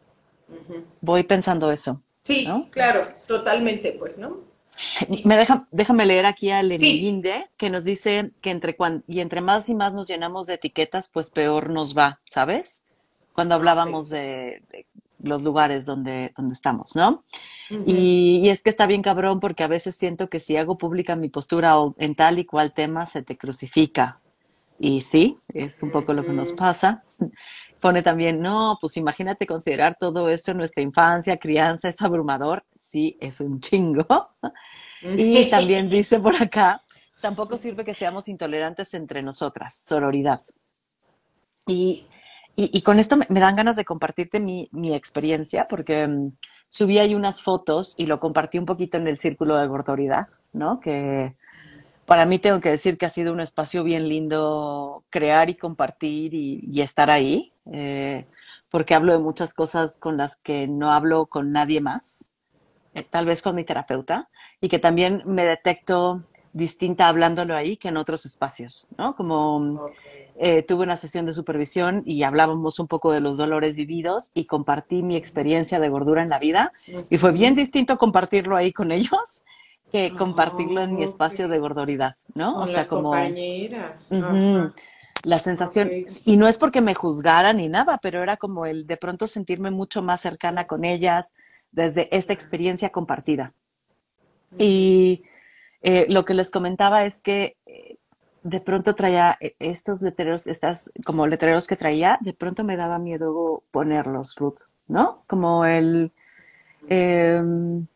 Voy pensando eso. Sí, claro, totalmente, pues, ¿no? Me deja, déjame leer aquí a Lenilinde, que nos dice que entre y entre más y más nos llenamos de etiquetas, pues peor nos va, ¿sabes? Cuando hablábamos de, los lugares donde, donde estamos, ¿no? y, y, es que está bien cabrón porque a veces siento que si hago pública mi postura en tal y cual tema, se te crucifica, y sí, es un poco lo que nos pasa. Pone también, no, pues imagínate considerar todo eso en nuestra infancia, crianza, es abrumador. Sí, es un chingo. Y también dice por acá, tampoco sirve que seamos intolerantes entre nosotras, sororidad. Y, y, con esto me, dan ganas de compartirte mi, mi experiencia, porque mm, subí ahí unas fotos y lo compartí un poquito en el círculo de gordoridad, ¿no? Que, para mí tengo que decir que ha sido un espacio bien lindo crear y compartir y, estar ahí, eh, porque hablo de muchas cosas con las que no hablo con nadie más, eh, tal vez con mi terapeuta, y que también me detecto distinta hablándolo ahí que en otros espacios, ¿no? Como eh, tuve una sesión de supervisión y hablábamos un poco de los dolores vividos y compartí mi experiencia de gordura en la vida y fue bien distinto compartirlo ahí con ellos que compartirlo en mi espacio de gordoridad, ¿no? o sea, como compañeras. la sensación y no es porque me juzgaran ni nada, pero era como el de pronto sentirme mucho más cercana con ellas desde esta experiencia compartida. Y eh, lo que les comentaba es que eh, de pronto traía eh, estos letreros, estas como letreros que traía, de pronto me daba miedo ponerlos, Ruth, ¿no? Como el em,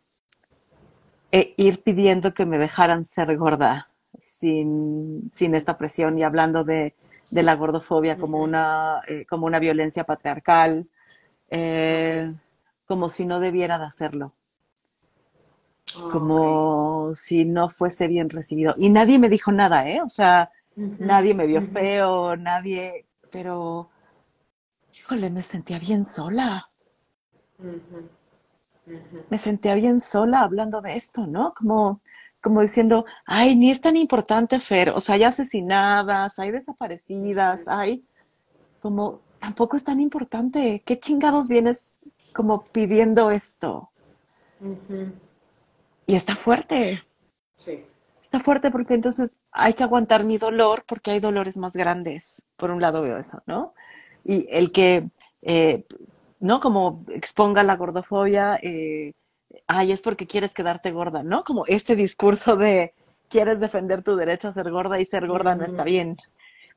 e ir pidiendo que me dejaran ser gorda sin, sin esta presión y hablando de, de la gordofobia como, una, como una violencia patriarcal, eh, como si no debiera de hacerlo, como si no fuese bien recibido. Y nadie me dijo nada, ¿eh? O sea, nadie me vio feo, nadie, pero, híjole, me sentía bien sola. Me sentía bien sola hablando de esto, ¿no? Como, como diciendo, ay, ni es tan importante, Fer, o sea, hay asesinadas, hay desaparecidas, hay como, tampoco es tan importante, ¿qué chingados vienes como pidiendo esto? Y está fuerte. Sí. Está fuerte porque entonces hay que aguantar mi dolor porque hay dolores más grandes. Por un lado veo eso, ¿no? Y el que eh, ¿no? Como exponga la gordofobia, eh, ay, es porque quieres quedarte gorda, ¿no? Como este discurso de quieres defender tu derecho a ser gorda y ser gorda no está bien.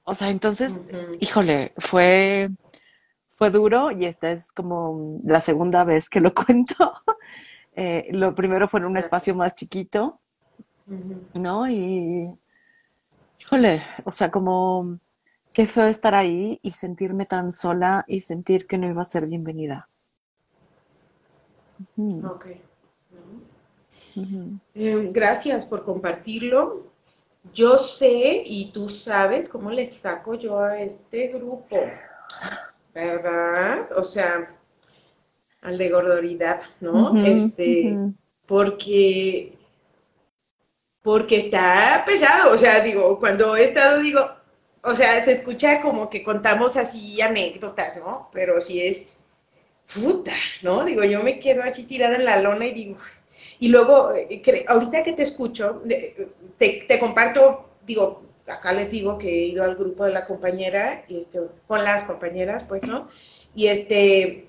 O sea, entonces, híjole, fue, fue duro y esta es como la segunda vez que lo cuento. Eh, lo primero fue en un espacio más chiquito, ¿no? Y, híjole, o sea, como qué feo estar ahí y sentirme tan sola y sentir que no iba a ser bienvenida. Ok. Em, gracias por compartirlo. Yo sé y tú sabes cómo le saco yo a este grupo, ¿verdad? O sea, al de gordoridad, ¿no? este, porque, porque está pesado, o sea, digo, cuando he estado, digo, o sea, se escucha como que contamos así anécdotas, ¿no? Pero si es puta, ¿no? Digo, yo me quedo así tirada en la lona y digo, y luego, eh, ahorita que te escucho, te, te, comparto, digo, acá les digo que he ido al grupo de la compañera, y este, con las compañeras, pues, ¿no? Y este,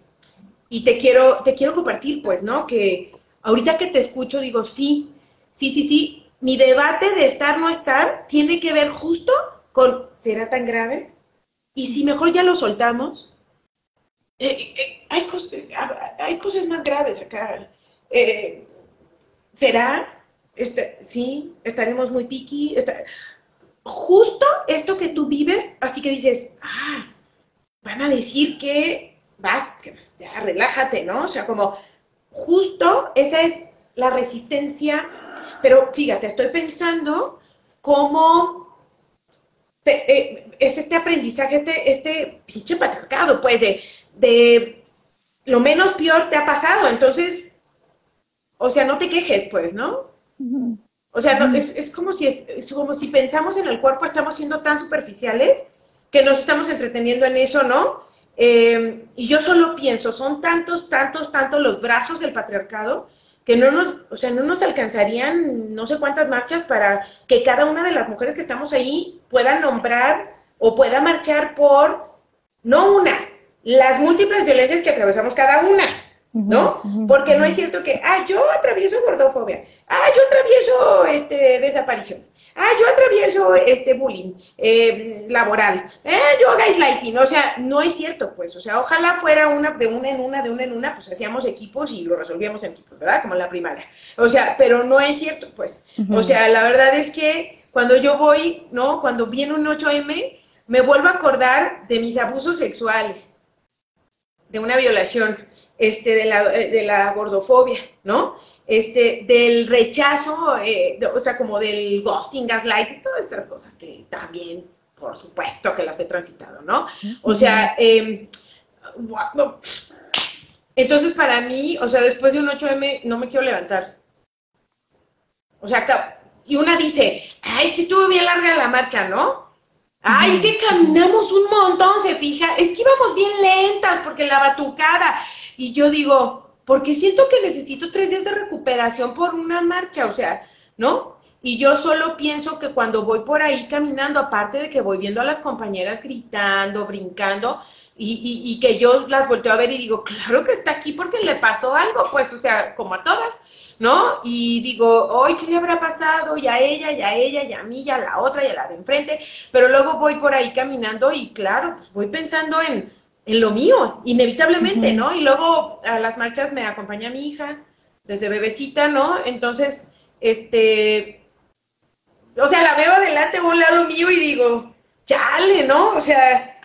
y te quiero, te quiero compartir, pues, ¿no? Que ahorita que te escucho, digo, sí, sí, sí, sí, mi debate de estar no estar tiene que ver justo con, ¿será tan grave? Y si mejor ya lo soltamos, eh, eh, hay, hay, cosas más graves acá. ¿Será? Este, sí, estaremos muy piqui. Justo esto que tú vives, así que dices, ah, van a decir que, va, pues, ya, relájate, ¿no? O sea, como, justo esa es la resistencia, pero fíjate, estoy pensando cómo eh, es este aprendizaje, este, este pinche patriarcado, pues, de, de lo menos peor te ha pasado, entonces o sea, no te quejes, pues, ¿no? O sea, es, como si, es como si pensamos en el cuerpo, estamos siendo tan superficiales que nos estamos entreteniendo en eso, ¿no? Em, y yo solo pienso, son tantos, tantos, tantos los brazos del patriarcado que no nos, o sea, no nos alcanzarían no sé cuántas marchas para que cada una de las mujeres que estamos ahí pueda nombrar o pueda marchar por, no una, las múltiples violencias que atravesamos cada una. ¿No? Porque no es cierto que, ah, yo atravieso gordofobia, ah, yo atravieso este, desaparición, ah, yo atravieso este bullying eh, laboral, eh, yo gaslighting, o sea, no es cierto, pues, o sea, ojalá fuera una de una en una, de una en una, pues hacíamos equipos y lo resolvíamos en equipos, ¿verdad? Como en la primaria, o sea, pero no es cierto, pues, o sea, la verdad es que cuando yo voy, ¿no? Cuando viene un 8M, me vuelvo a acordar de mis abusos sexuales, de una violación, este, de, la, eh, de la gordofobia, ¿no? Este, del rechazo, eh, o sea, como del ghosting, gaslight y todas esas cosas que también, por supuesto, que las he transitado, ¿no? O sea, eh, entonces para mí, o sea, después de un 8M no me quiero levantar. O sea, y una dice, ay, es que estuvo bien larga la marcha, ¿no? Ay, es que caminamos un montón, se fija, es que íbamos bien lentas porque la batucada, y yo digo, porque siento que necesito tres días de recuperación por una marcha, o sea, ¿no? Y yo solo pienso que cuando voy por ahí caminando, aparte de que voy viendo a las compañeras gritando, brincando, y, y, que yo las volteo a ver y digo, claro que está aquí porque le pasó algo, pues, o sea, como a todas, ¿no? Y digo, hoy, ¿qué le habrá pasado? Y a ella, y a ella, y a mí, y a la otra, y a la de enfrente, pero luego voy por ahí caminando y claro, pues voy pensando en, en lo mío, inevitablemente, ¿no? Y luego a las marchas me acompaña mi hija desde bebecita, ¿no? Entonces, este, o sea, la veo adelante a un lado mío y digo, chale, ¿no? O sea,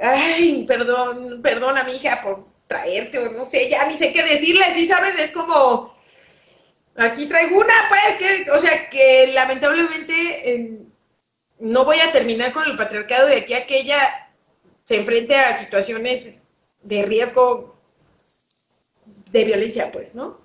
ay, perdón, perdona mi hija por traerte o no sé, ya ni sé qué decirle, ¿sí saben? Es como, aquí traigo una, pues, que, o sea, que lamentablemente no voy a terminar con el patriarcado de aquí a que ella se enfrente a situaciones de riesgo de violencia, pues, ¿no?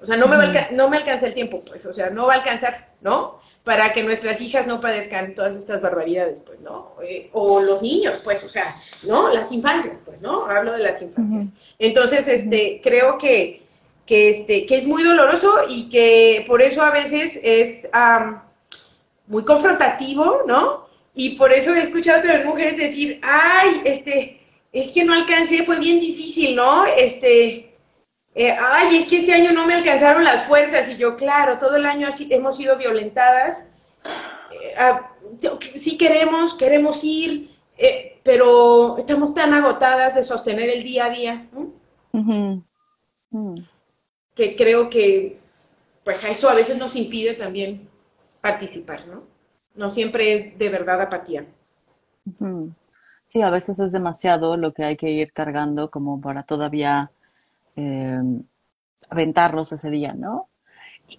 O sea, no me, va no me alcanza el tiempo, pues, o sea, no va a alcanzar, ¿no? Para que nuestras hijas no padezcan todas estas barbaridades, pues, ¿no? Eh, o los niños, pues, o sea, ¿no? Las infancias, pues, ¿no? Hablo de las infancias. Entonces, este, creo que, que, este, que es muy doloroso y que por eso a veces es muy confrontativo, ¿no? Y por eso he escuchado a otras mujeres decir, ay, este, es que no alcancé, fue bien difícil, ¿no? Este, eh, ay, es que este año no me alcanzaron las fuerzas. Y yo, claro, todo el año así hemos sido violentadas ah, sí queremos, queremos ir, eh, pero estamos tan agotadas de sostener el día a día, mm. Que creo que pues a eso a veces nos impide también participar, ¿no? No siempre es de verdad apatía. Sí, a veces es demasiado lo que hay que ir cargando como para todavía eh, aventarlos ese día, ¿no?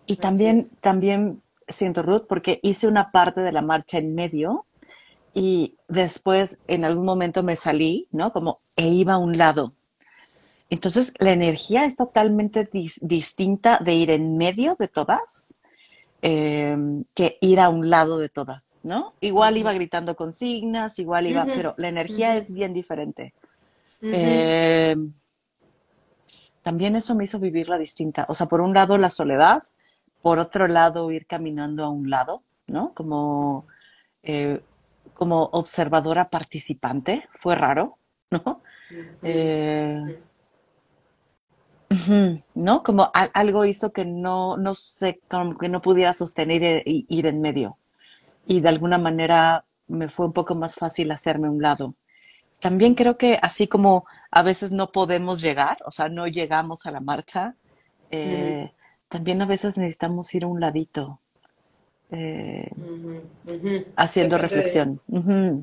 Y, también, también siento, Ruth, porque hice una parte de la marcha en medio y después en algún momento me salí, ¿no? Como e iba a un lado. Entonces, la energía es totalmente distinta de ir en medio de todas em, que ir a un lado de todas, ¿no? Igual iba gritando consignas, igual iba, pero la energía es bien diferente. Em, también eso me hizo vivir la distinta. O sea, por un lado la soledad, por otro lado ir caminando a un lado, ¿no? Como, eh, como observadora participante, fue raro, ¿no? Eh, ¿No? Como algo hizo que no, no sé, como que no pudiera sostener e, ir en medio. Y de alguna manera me fue un poco más fácil hacerme un lado. También creo que así como a veces no podemos llegar, o sea, no llegamos a la marcha, eh, también a veces necesitamos ir a un ladito, eh, haciendo reflexión.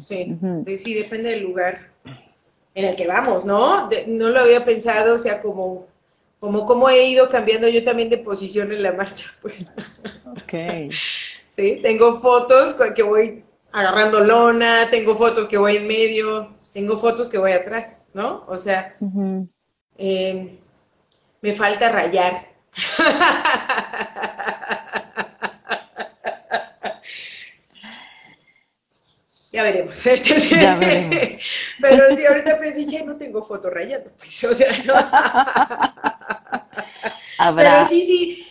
sí, sí, depende del lugar en el que vamos, ¿no? no lo había pensado, o sea, como, como cómo he ido cambiando yo también de posición en la marcha, pues. Ok. sí, tengo fotos que voy agarrando lona, tengo fotos que voy en medio, tengo fotos que voy atrás, ¿no? O sea, eh, me falta rayar. ya veremos. ya veremos. Pero si ahorita pensé, ya no tengo foto rayando, pues, o sea, no. Pero sí, sí,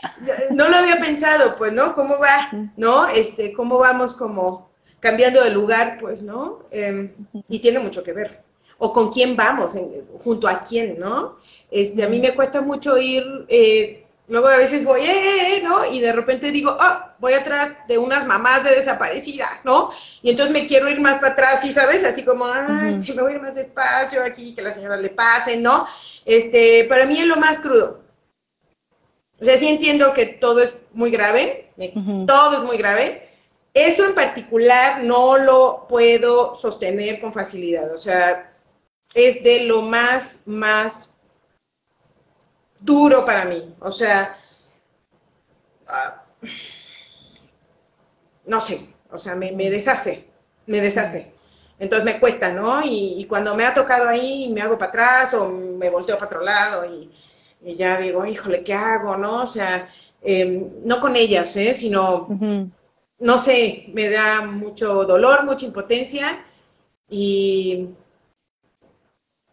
no lo había pensado, pues, ¿no? ¿Cómo va? ¿No? Este, ¿cómo vamos como cambiando de lugar, pues, ¿no? Em, y tiene mucho que ver. O con quién vamos, junto a quién, ¿no? Este, a mí me cuesta mucho ir, eh, luego a veces voy, eh, eh, eh, ¿no? Y de repente digo, oh, voy atrás de unas mamás de desaparecida, ¿no? Y entonces me quiero ir más para atrás, ¿sí sabes? Así como, ay, si me voy a ir más despacio aquí, que la señora le pase, ¿no? Este, para mí es lo más crudo. O sea, sí entiendo que todo es muy grave, todo es muy grave, eso en particular no lo puedo sostener con facilidad, o sea, es de lo más, más duro para mí, o sea, ah, no sé, o sea, me, deshace, me deshace. Entonces me cuesta, ¿no? Y, cuando me ha tocado ahí, me hago para atrás o me volteo para otro lado y, ya digo, híjole, ¿qué hago, no? O sea, em, no con ellas, ¿eh? Sino no sé, me da mucho dolor, mucha impotencia y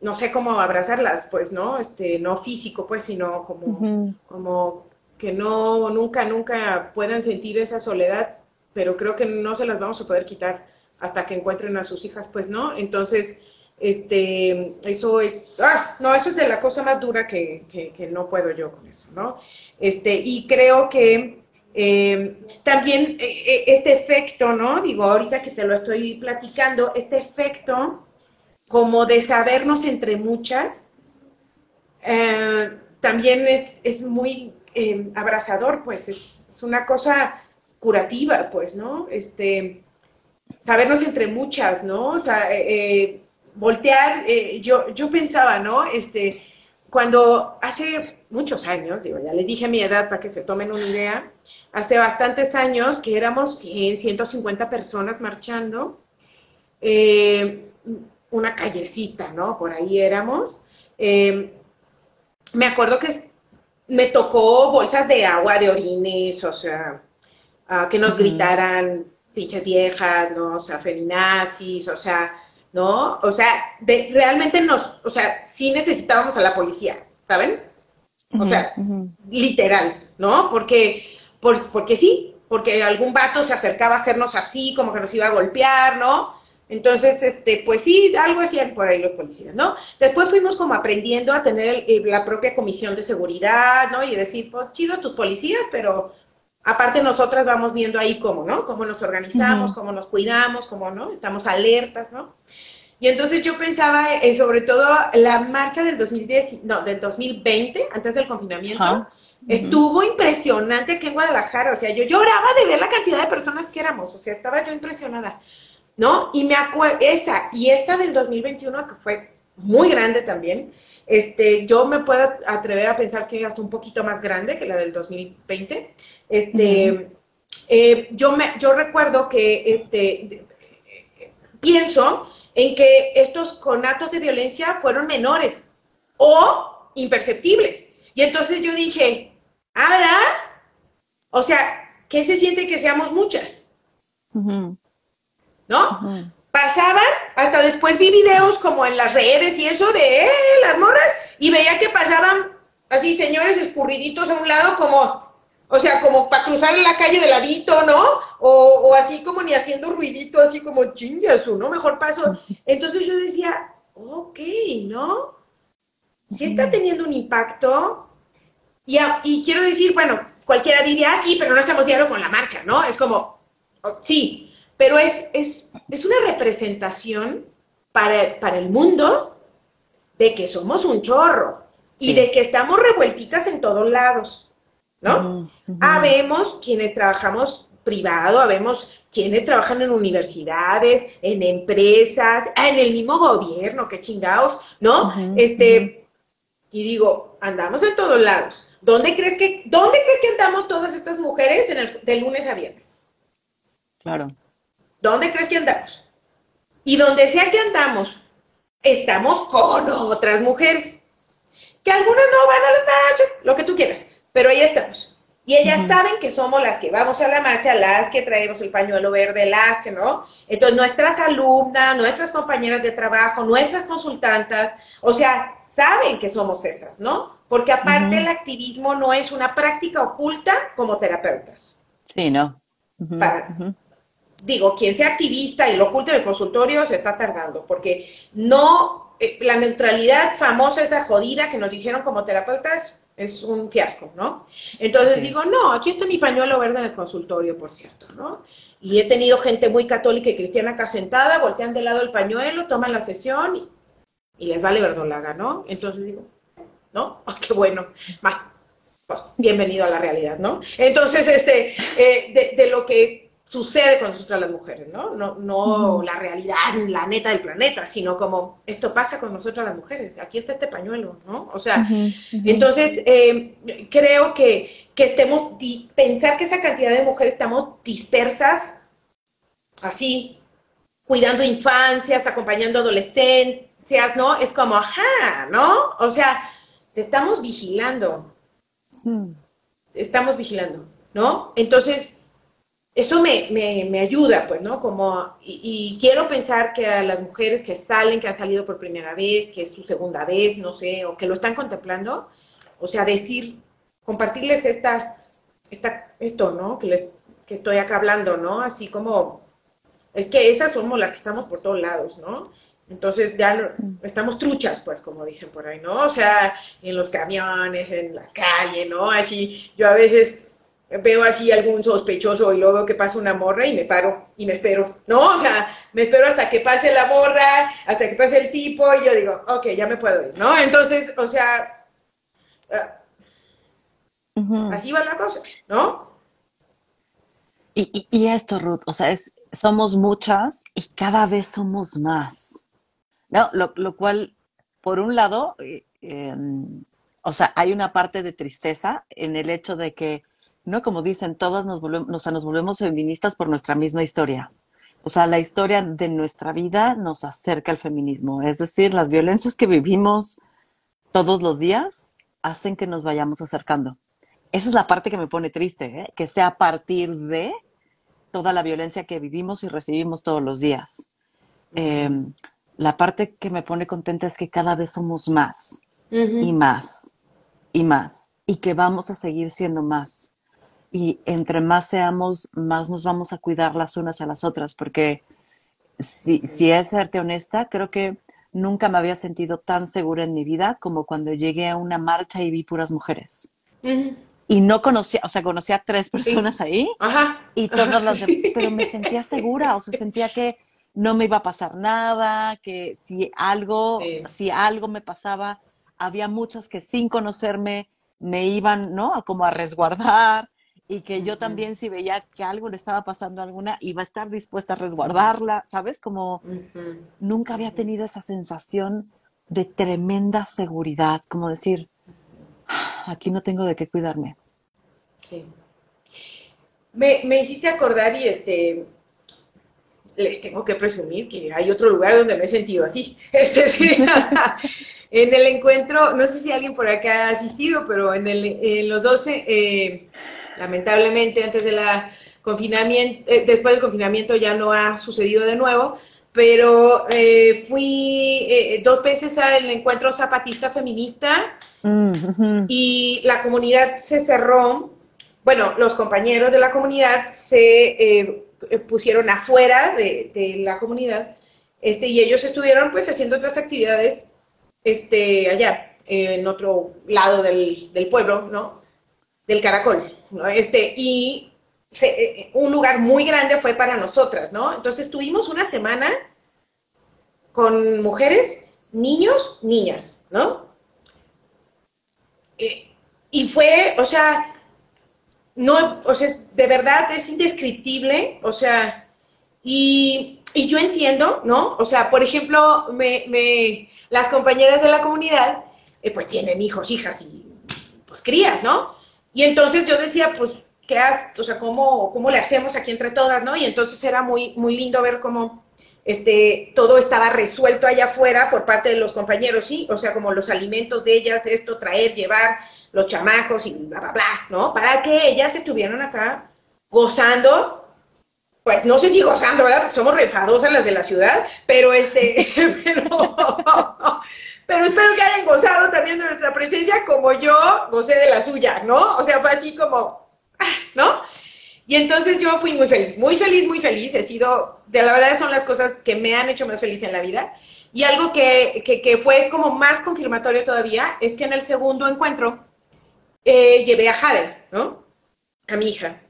no sé cómo abrazarlas, pues, ¿no? Este, no físico, pues, sino como, como que no, nunca, nunca puedan sentir esa soledad, pero creo que no se las vamos a poder quitar hasta que encuentren a sus hijas, pues, ¿no? Entonces, este, eso es, ah, no, eso es de la cosa más dura que, que, no puedo yo con eso, ¿no? Este, y creo que eh, también eh, eh, este efecto, ¿no? Digo, ahorita que te lo estoy platicando, este efecto como de sabernos entre muchas, también es, muy abrazador, pues es, una cosa curativa, pues, ¿no? Este, sabernos entre muchas, ¿no? O sea, voltear, yo, yo pensaba, ¿no? Este, cuando hace muchos años, digo, ya les dije mi edad para que se tomen una idea, hace bastantes años que éramos 100, 150 personas marchando, eh, una callecita, ¿no? Por ahí éramos. Eh, me acuerdo que me tocó bolsas de agua, de orines, o sea, que nos gritaran pinches viejas, ¿no? O sea, feminazis, o sea, ¿no? O sea, de, realmente nos, o sea, sí necesitábamos a la policía, ¿saben? O sea, literal, ¿no? Porque, porque sí, porque algún vato se acercaba a hacernos así, como que nos iba a golpear, ¿no? Entonces, este, pues sí, algo hacían por ahí los policías, ¿no? Después fuimos como aprendiendo a tener la propia comisión de seguridad, ¿no? Y decir, pues chido tus policías, pero aparte nosotras vamos viendo ahí cómo, ¿no? Cómo nos organizamos, cómo nos cuidamos, cómo, ¿no? Estamos alertas, ¿no? Y entonces yo pensaba, eh, sobre todo, la marcha del 2010, no, del 2020, antes del confinamiento, estuvo impresionante aquí en Guadalajara. O sea, yo lloraba de ver la cantidad de personas que éramos. O sea, estaba yo impresionada, ¿no? Y me acuerdo, esa, y esta del 2021, que fue muy grande también, este, yo me puedo atrever a pensar que hasta un poquito más grande que la del 2020. Este, eh, yo, me, yo recuerdo que, este, pienso en que estos conatos de violencia fueron menores o imperceptibles. Y entonces yo dije, ah, ¿verdad? O sea, ¿qué se siente que seamos muchas? ¿No? Pasaban, hasta después vi videos como en las redes y eso de eh, las morras, y veía que pasaban así señores escurriditos a un lado como o sea, como para cruzar la calle de ladito, ¿no? O, así como ni haciendo ruidito, así como chingazo, ¿no? Mejor paso. Entonces yo decía, ok, ¿no? Sí está teniendo un impacto. Y, y quiero decir, bueno, cualquiera diría, ah, sí, pero no estamos diario con la marcha, ¿no? Es como, oh, sí, pero es, es, es una representación para, para el mundo de que somos un chorro y de que estamos revueltitas en todos lados. ¿No? Habemos quienes trabajamos privado, habemos quienes trabajan en universidades, en empresas, en el mismo gobierno, qué chingados, ¿no? este, y digo, andamos en todos lados. ¿Dónde crees que, dónde crees que andamos todas estas mujeres en el, de lunes a viernes? Claro. ¿Dónde crees que andamos? Y donde sea que andamos, estamos con otras mujeres. Que algunas no van a las marchas, lo que tú quieras pero ahí estamos. Y ellas saben que somos las que vamos a la marcha, las que traemos el pañuelo verde, las que no. Entonces, nuestras alumnas, nuestras compañeras de trabajo, nuestras consultantas, o sea, saben que somos esas, ¿no? Porque aparte el activismo no es una práctica oculta como terapeutas. Sí, ¿no? Digo, quien sea activista y lo oculte en el consultorio se está tardando, porque no, eh, la neutralidad famosa, esa jodida que nos dijeron como terapeutas, es un fiasco, ¿no? Entonces digo, no, aquí está mi pañuelo verde en el consultorio, por cierto, ¿no? Y he tenido gente muy católica y cristiana acá sentada, voltean de lado el pañuelo, toman la sesión y, les vale verdolaga, ¿no? Entonces digo, ¿no? Oh, qué bueno. Pues, bienvenido a la realidad, ¿no? Entonces, este, eh, de, de, lo que sucede con nosotras las mujeres, ¿no? No, no la realidad, la neta del planeta, sino como esto pasa con nosotras las mujeres, aquí está este pañuelo, ¿no? O sea, entonces eh, creo que, que estemos, pensar que esa cantidad de mujeres estamos dispersas, así, cuidando infancias, acompañando adolescencias, ¿no? Es como, ajá, ¿no? O sea, te estamos vigilando, estamos vigilando, ¿no? Entonces, eso me, me, ayuda, pues, ¿no? Como, y, quiero pensar que a las mujeres que salen, que han salido por primera vez, que es su segunda vez, no sé, o que lo están contemplando, o sea, decir, compartirles esta, esta, esto, ¿no? Que les, que estoy acá hablando, ¿no? Así como, es que esas somos las que estamos por todos lados, ¿no? Entonces ya estamos truchas, pues, como dicen por ahí, ¿no? O sea, en los camiones, en la calle, ¿no? Así, yo a veces veo así algún sospechoso y luego veo que pasa una morra y me paro y me espero, ¿no? O sea, me espero hasta que pase la morra, hasta que pase el tipo y yo digo, ok, ya me puedo ir, ¿no? Entonces, o sea, ah, así va la cosa, ¿no? Y, y, esto, Ruth, o sea, es, somos muchas y cada vez somos más, ¿no? Lo, lo cual, por un lado, eh, em, o sea, hay una parte de tristeza en el hecho de que ¿no? Como dicen, todas nos volvemos, o sea, nos volvemos feministas por nuestra misma historia. O sea, la historia de nuestra vida nos acerca al feminismo. Es decir, las violencias que vivimos todos los días hacen que nos vayamos acercando. Esa es la parte que me pone triste, ¿eh? que sea a partir de toda la violencia que vivimos y recibimos todos los días. Em, la parte que me pone contenta es que cada vez somos más y más y más y que vamos a seguir siendo más y entre más seamos, más nos vamos a cuidar las unas a las otras, porque si, si es serte honesta, creo que nunca me había sentido tan segura en mi vida como cuando llegué a una marcha y vi puras mujeres. y no conocía, o sea, conocía a tres personas ahí Ajá. y todas las demás, pero me sentía segura, o sea, sentía que no me iba a pasar nada, que si algo, si algo me pasaba, había muchas que sin conocerme me iban, ¿no? A como a resguardar y que yo también si veía que algo le estaba pasando a alguna, iba a estar dispuesta a resguardarla, ¿sabes? Como nunca había tenido esa sensación de tremenda seguridad, como decir, ah, aquí no tengo de qué cuidarme. Sí. Me, me hiciste acordar y este, les tengo que presumir que hay otro lugar donde me he sentido así. Este, sí. en el encuentro, no sé si alguien por acá ha asistido, pero en, el, en los 12, eh, lamentablemente antes de la confinamiento, eh, después del confinamiento ya no ha sucedido de nuevo, pero eh, fui dos veces al encuentro zapatista feminista mm, y la comunidad se cerró, bueno, los compañeros de la comunidad se eh, pusieron afuera de, la comunidad, este, y ellos estuvieron pues haciendo otras actividades este, allá, en otro lado del, pueblo, ¿no? Del Caracol, Este, y eh, un lugar muy grande fue para nosotras, ¿no? Entonces tuvimos una semana con mujeres, niños, niñas, ¿no? Eh, y fue, o sea, no, o sea, de verdad es indescriptible, o sea, y, y yo entiendo, ¿no? O sea, por ejemplo, me, me, las compañeras de la comunidad, eh, pues tienen hijos, hijas y pues crías, ¿no? Y entonces yo decía, pues, ¿qué has, o sea, cómo, cómo le hacemos aquí entre todas, ¿no? Y entonces era muy, muy lindo ver cómo este, todo estaba resuelto allá afuera por parte de los compañeros, sí, o sea, como los alimentos de ellas, esto, traer, llevar, los chamacos y bla, bla, bla, ¿no? Para que ellas estuvieran acá gozando, pues no sé si gozando, ¿verdad? Somos refadosas las de la ciudad, pero este, pero, pero espero que hayan gozado también de nuestra presencia como yo gocé de la suya, ¿no? O sea, fue así como, ah, ¿no? Y entonces yo fui muy feliz, muy feliz, muy feliz. He sido, de la verdad son las cosas que me han hecho más feliz en la vida. Y algo que, que, fue como más confirmatorio todavía es que en el segundo encuentro eh, llevé a Jade, ¿no? A mi hija,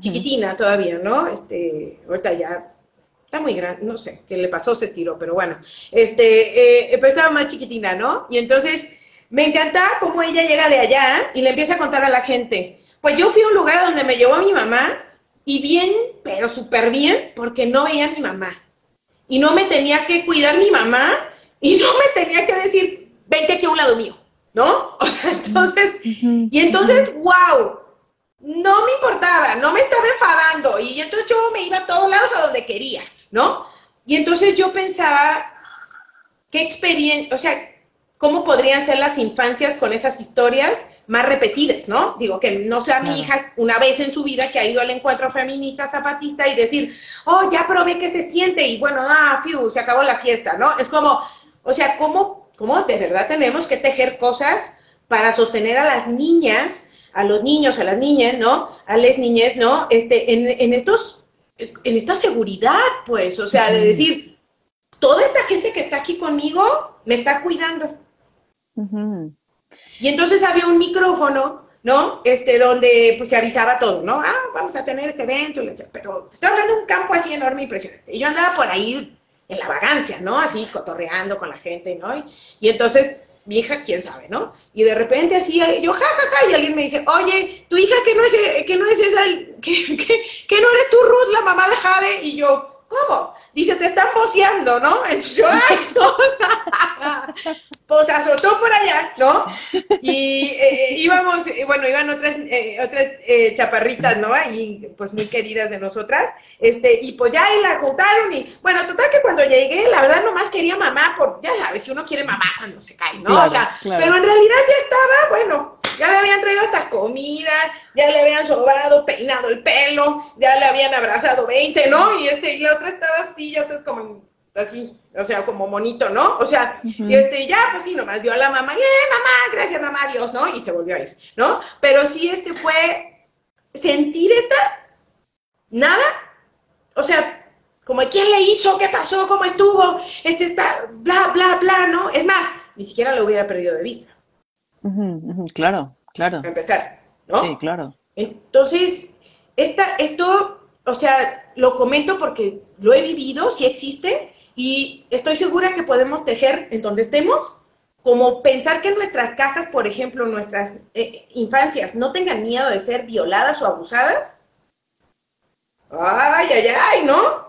chiquitina todavía, ¿no? Este, ahorita ya está muy grande, no sé qué le pasó, se estiró, pero bueno, este, eh, pero estaba más chiquitina, ¿no? Y entonces me encanta cómo ella llega de allá y le empieza a contar a la gente pues yo fui a un lugar donde me llevó mi mamá y bien, pero súper bien, porque no veía a mi mamá. Y no me tenía que cuidar mi mamá y no me tenía que decir, vente aquí a un lado mío, ¿no? O sea, entonces, y entonces, wow, no me importaba, no me estaba enfadando y entonces yo me iba a todos lados a donde quería, ¿no? Y entonces yo pensaba, qué experiencia, o sea, cómo podrían ser las infancias con esas historias más repetidas, ¿no? Digo, que no sea mi hija una vez en su vida que ha ido al encuentro feminista zapatista y decir, oh, ya probé que se siente y bueno, ah, fiu, se acabó la fiesta, ¿no? Es como, o sea, ¿cómo, cómo de verdad tenemos que tejer cosas para sostener a las niñas, a los niños, a las niñas, ¿no? A las niñas, ¿no? Este, en, en estos, en esta seguridad, pues, o sea, de decir, toda esta gente que está aquí conmigo me está cuidando. Y entonces había un micrófono, ¿no? Este, donde pues se avisaba todo, ¿no? Ah, vamos a tener este evento, pero estoy hablando de un campo así enorme impresionante. Y yo andaba por ahí en la vagancia, ¿no? Así cotorreando con la gente, ¿no? Y, entonces, mi hija, quién sabe, ¿no? Y de repente así, yo, ja, ja, ja, y alguien me dice, oye, tu hija que no es, que no es esa, que, que, que no eres tú, Ruth, la mamá de Jade, y yo, ¿cómo? Dice, te están boceando, ¿no? Yo, ay, no, pues azotó por allá, ¿no? Y eh, íbamos, eh, bueno, iban otras, eh, otras chaparritas, ¿no? Y pues muy queridas de nosotras, este, y pues ya ahí la juntaron y, bueno, total que cuando llegué, la verdad nomás quería mamá, por, ya sabes que uno quiere mamá cuando se cae, ¿no? o sea, pero en realidad ya estaba, bueno, ya le habían traído hasta comida, ya le habían sobado, peinado el pelo, ya le habían abrazado 20, ¿no? Y este, y la otra estaba así, ya sabes, como así, o sea, como monito, ¿no? O sea, y este, ya, pues sí, nomás dio a la mamá, ¡eh, mamá! Gracias, mamá, Dios, ¿no? Y se volvió a ir, ¿no? Pero sí, este fue sentir esta, nada, o sea, como quién le hizo, qué pasó, cómo estuvo, este está, bla, bla, bla, ¿no? Es más, ni siquiera lo hubiera perdido de vista. Claro, claro. Para empezar. ¿no? Sí, claro. Entonces, esta, esto, o sea, lo comento porque lo he vivido, sí existe, y estoy segura que podemos tejer en donde estemos, como pensar que en nuestras casas, por ejemplo, nuestras eh, infancias no tengan miedo de ser violadas o abusadas. Ay, ay, ay, ¿no?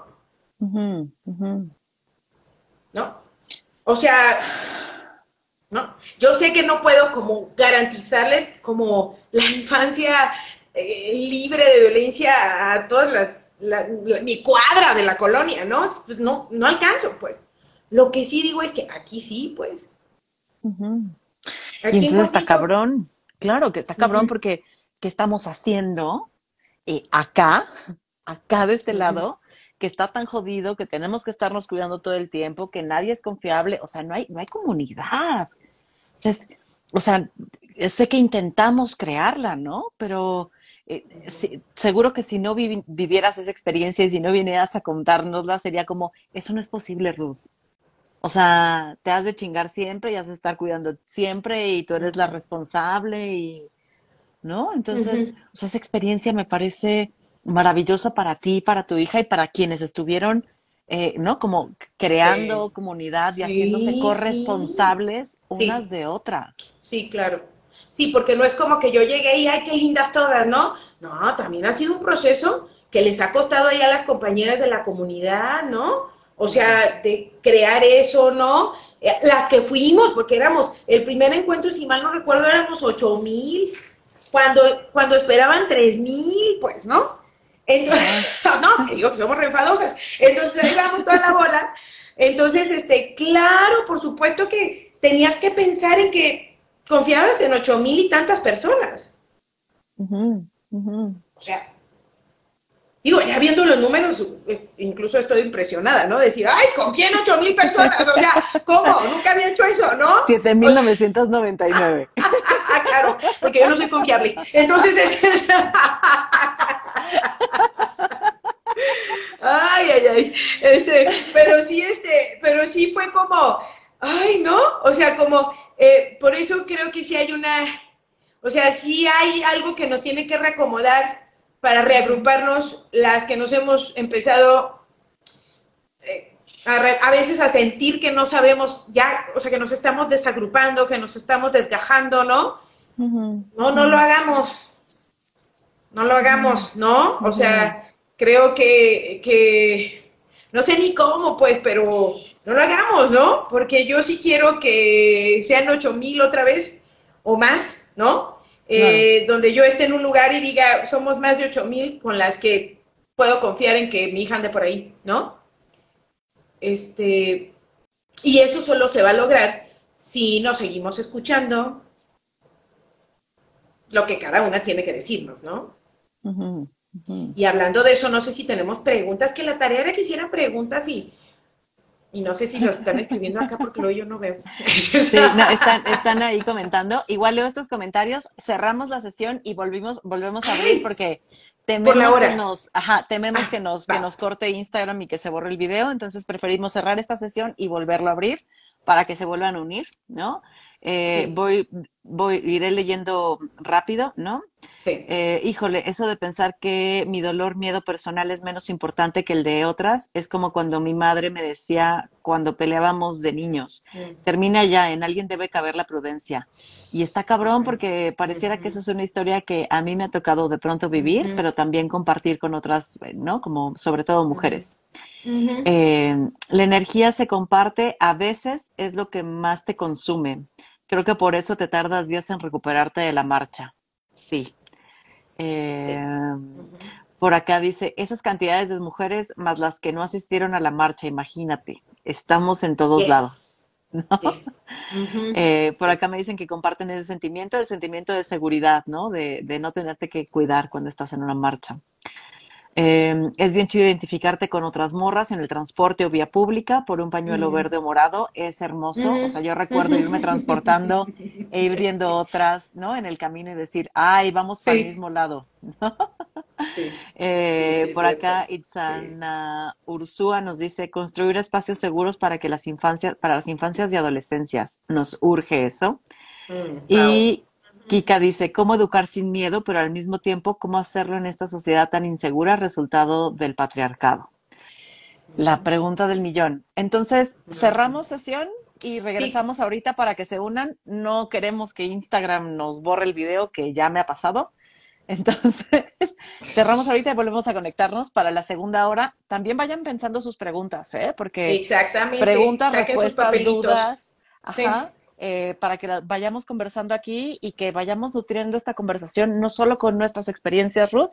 ¿No? O sea, ¿no? Yo sé que no puedo como garantizarles como la infancia eh, libre de violencia a todas las, mi cuadra de la colonia, ¿no? Pues no, no alcanzo, pues. Lo que sí digo es que aquí sí, pues. y entonces está cabrón, claro que está cabrón porque ¿qué estamos haciendo eh, acá, acá de este lado? que está tan jodido, que tenemos que estarnos cuidando todo el tiempo, que nadie es confiable, o sea, no hay, no hay comunidad. O sea, sé que intentamos crearla, ¿no? Pero eh, seguro que si no vivieras esa experiencia y si no vinieras a contárnosla, sería como, eso no es posible, Ruth. O sea, te has de chingar siempre y has de estar cuidando siempre y tú eres la responsable y, ¿no? Entonces, esa experiencia me parece maravillosa para ti, para tu hija y para quienes estuvieron, eh, ¿no? Como creando comunidad y haciéndose corresponsables unas de otras. Sí, claro. Sí, porque no es como que yo llegué y, ay, qué lindas todas, ¿no? No, también ha sido un proceso que les ha costado ya a las compañeras de la comunidad, ¿no? O sea, de crear eso, ¿no? Eh, las que fuimos, porque éramos, el primer encuentro, si mal no recuerdo, éramos ocho mil, cuando, cuando esperaban tres mil, pues, ¿no? Entonces, no, digo que somos reenfadosas. Entonces ahí vamos toda la bola. Entonces, este, claro, por supuesto que tenías que pensar en que confiabas en ocho mil y tantas personas. O sea, digo, ya viendo los números, incluso estoy impresionada, ¿no? Decir, ay, confié en ocho mil personas, o sea, ¿cómo? Nunca había hecho eso, ¿no? Siete mil novecientos noventa y nueve. Ah, claro, porque yo no soy confiable. Entonces, es... ay, ay, ay. Este, pero sí, este, pero sí fue como, ay, ¿no? O sea, como, eh, por eso creo que sí hay una, o sea, sí hay algo que nos tiene que reacomodar para reagruparnos las que nos hemos empezado eh, a, veces a sentir que no sabemos ya, o sea, que nos estamos desagrupando, que nos estamos desgajando, ¿no? No, no lo hagamos. No lo hagamos, ¿no? O sea, creo que, que, no sé ni cómo, pues, pero no lo hagamos, ¿no? Porque yo sí quiero que sean ocho mil otra vez o más, ¿no? Eh, donde yo esté en un lugar y diga, somos más de ocho mil con las que puedo confiar en que mi hija ande por ahí, ¿no? Este, y eso solo se va a lograr si nos seguimos escuchando lo que cada una tiene que decirnos, ¿no? Y hablando de eso, no sé si tenemos preguntas, que la tarea era que hicieran preguntas y, y no sé si lo están escribiendo acá porque luego yo no veo. Sí, están, están ahí comentando. Igual leo estos comentarios, cerramos la sesión y volvimos, volvemos a abrir porque tememos que nos, ajá, tememos ah, que nos, que nos corte Instagram y que se borre el video, entonces preferimos cerrar esta sesión y volverlo a abrir para que se vuelvan a unir, ¿no? Eh, voy, voy, iré leyendo rápido, ¿no? Sí. Eh, híjole, eso de pensar que mi dolor, miedo personal es menos importante que el de otras, es como cuando mi madre me decía cuando peleábamos de niños, mm. termina ya, en alguien debe caber la prudencia. Y está cabrón porque pareciera que eso es una historia que a mí me ha tocado de pronto vivir, pero también compartir con otras, ¿no? Como sobre todo mujeres. Eh, la energía se comparte, a veces es lo que más te consume. Creo que por eso te tardas días en recuperarte de la marcha. Sí. Eh, por acá dice, esas cantidades de mujeres más las que no asistieron a la marcha, imagínate, estamos en todos lados. Eh, por acá me dicen que comparten ese sentimiento, el sentimiento de seguridad, ¿no? De, de no tenerte que cuidar cuando estás en una marcha. Em, es bien chido identificarte con otras morras en el transporte o vía pública por un pañuelo verde o morado. Es hermoso. O sea, yo recuerdo irme transportando e ir viendo otras, ¿no? En el camino y decir, ay, vamos para el mismo lado. Eh, por acá, Itzana Ursúa nos dice, construir espacios seguros para que las infancias, para las infancias y adolescencias. Nos urge eso. Mm, y Kika dice, ¿cómo educar sin miedo, pero al mismo tiempo, cómo hacerlo en esta sociedad tan insegura, resultado del patriarcado? La pregunta del millón. Entonces, cerramos sesión y regresamos ahorita para que se unan. No queremos que Instagram nos borre el video, que ya me ha pasado. Entonces, cerramos ahorita y volvemos a conectarnos para la segunda hora. También vayan pensando sus preguntas, ¿eh? Porque Exactamente. preguntas, respuestas, dudas. Ajá. Eh, para que vayamos conversando aquí y que vayamos nutriendo esta conversación no solo con nuestras experiencias, Ruth,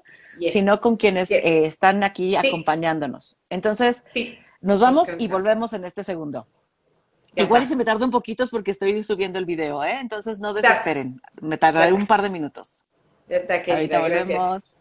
sino con quienes eh, están aquí acompañándonos. Entonces, nos vamos y volvemos en este segundo. Igual y se me tarda un poquito es porque estoy subiendo el video, ¿eh? Entonces no desesperen. Me tardaré un par de minutos. Ya está, Ahorita volvemos.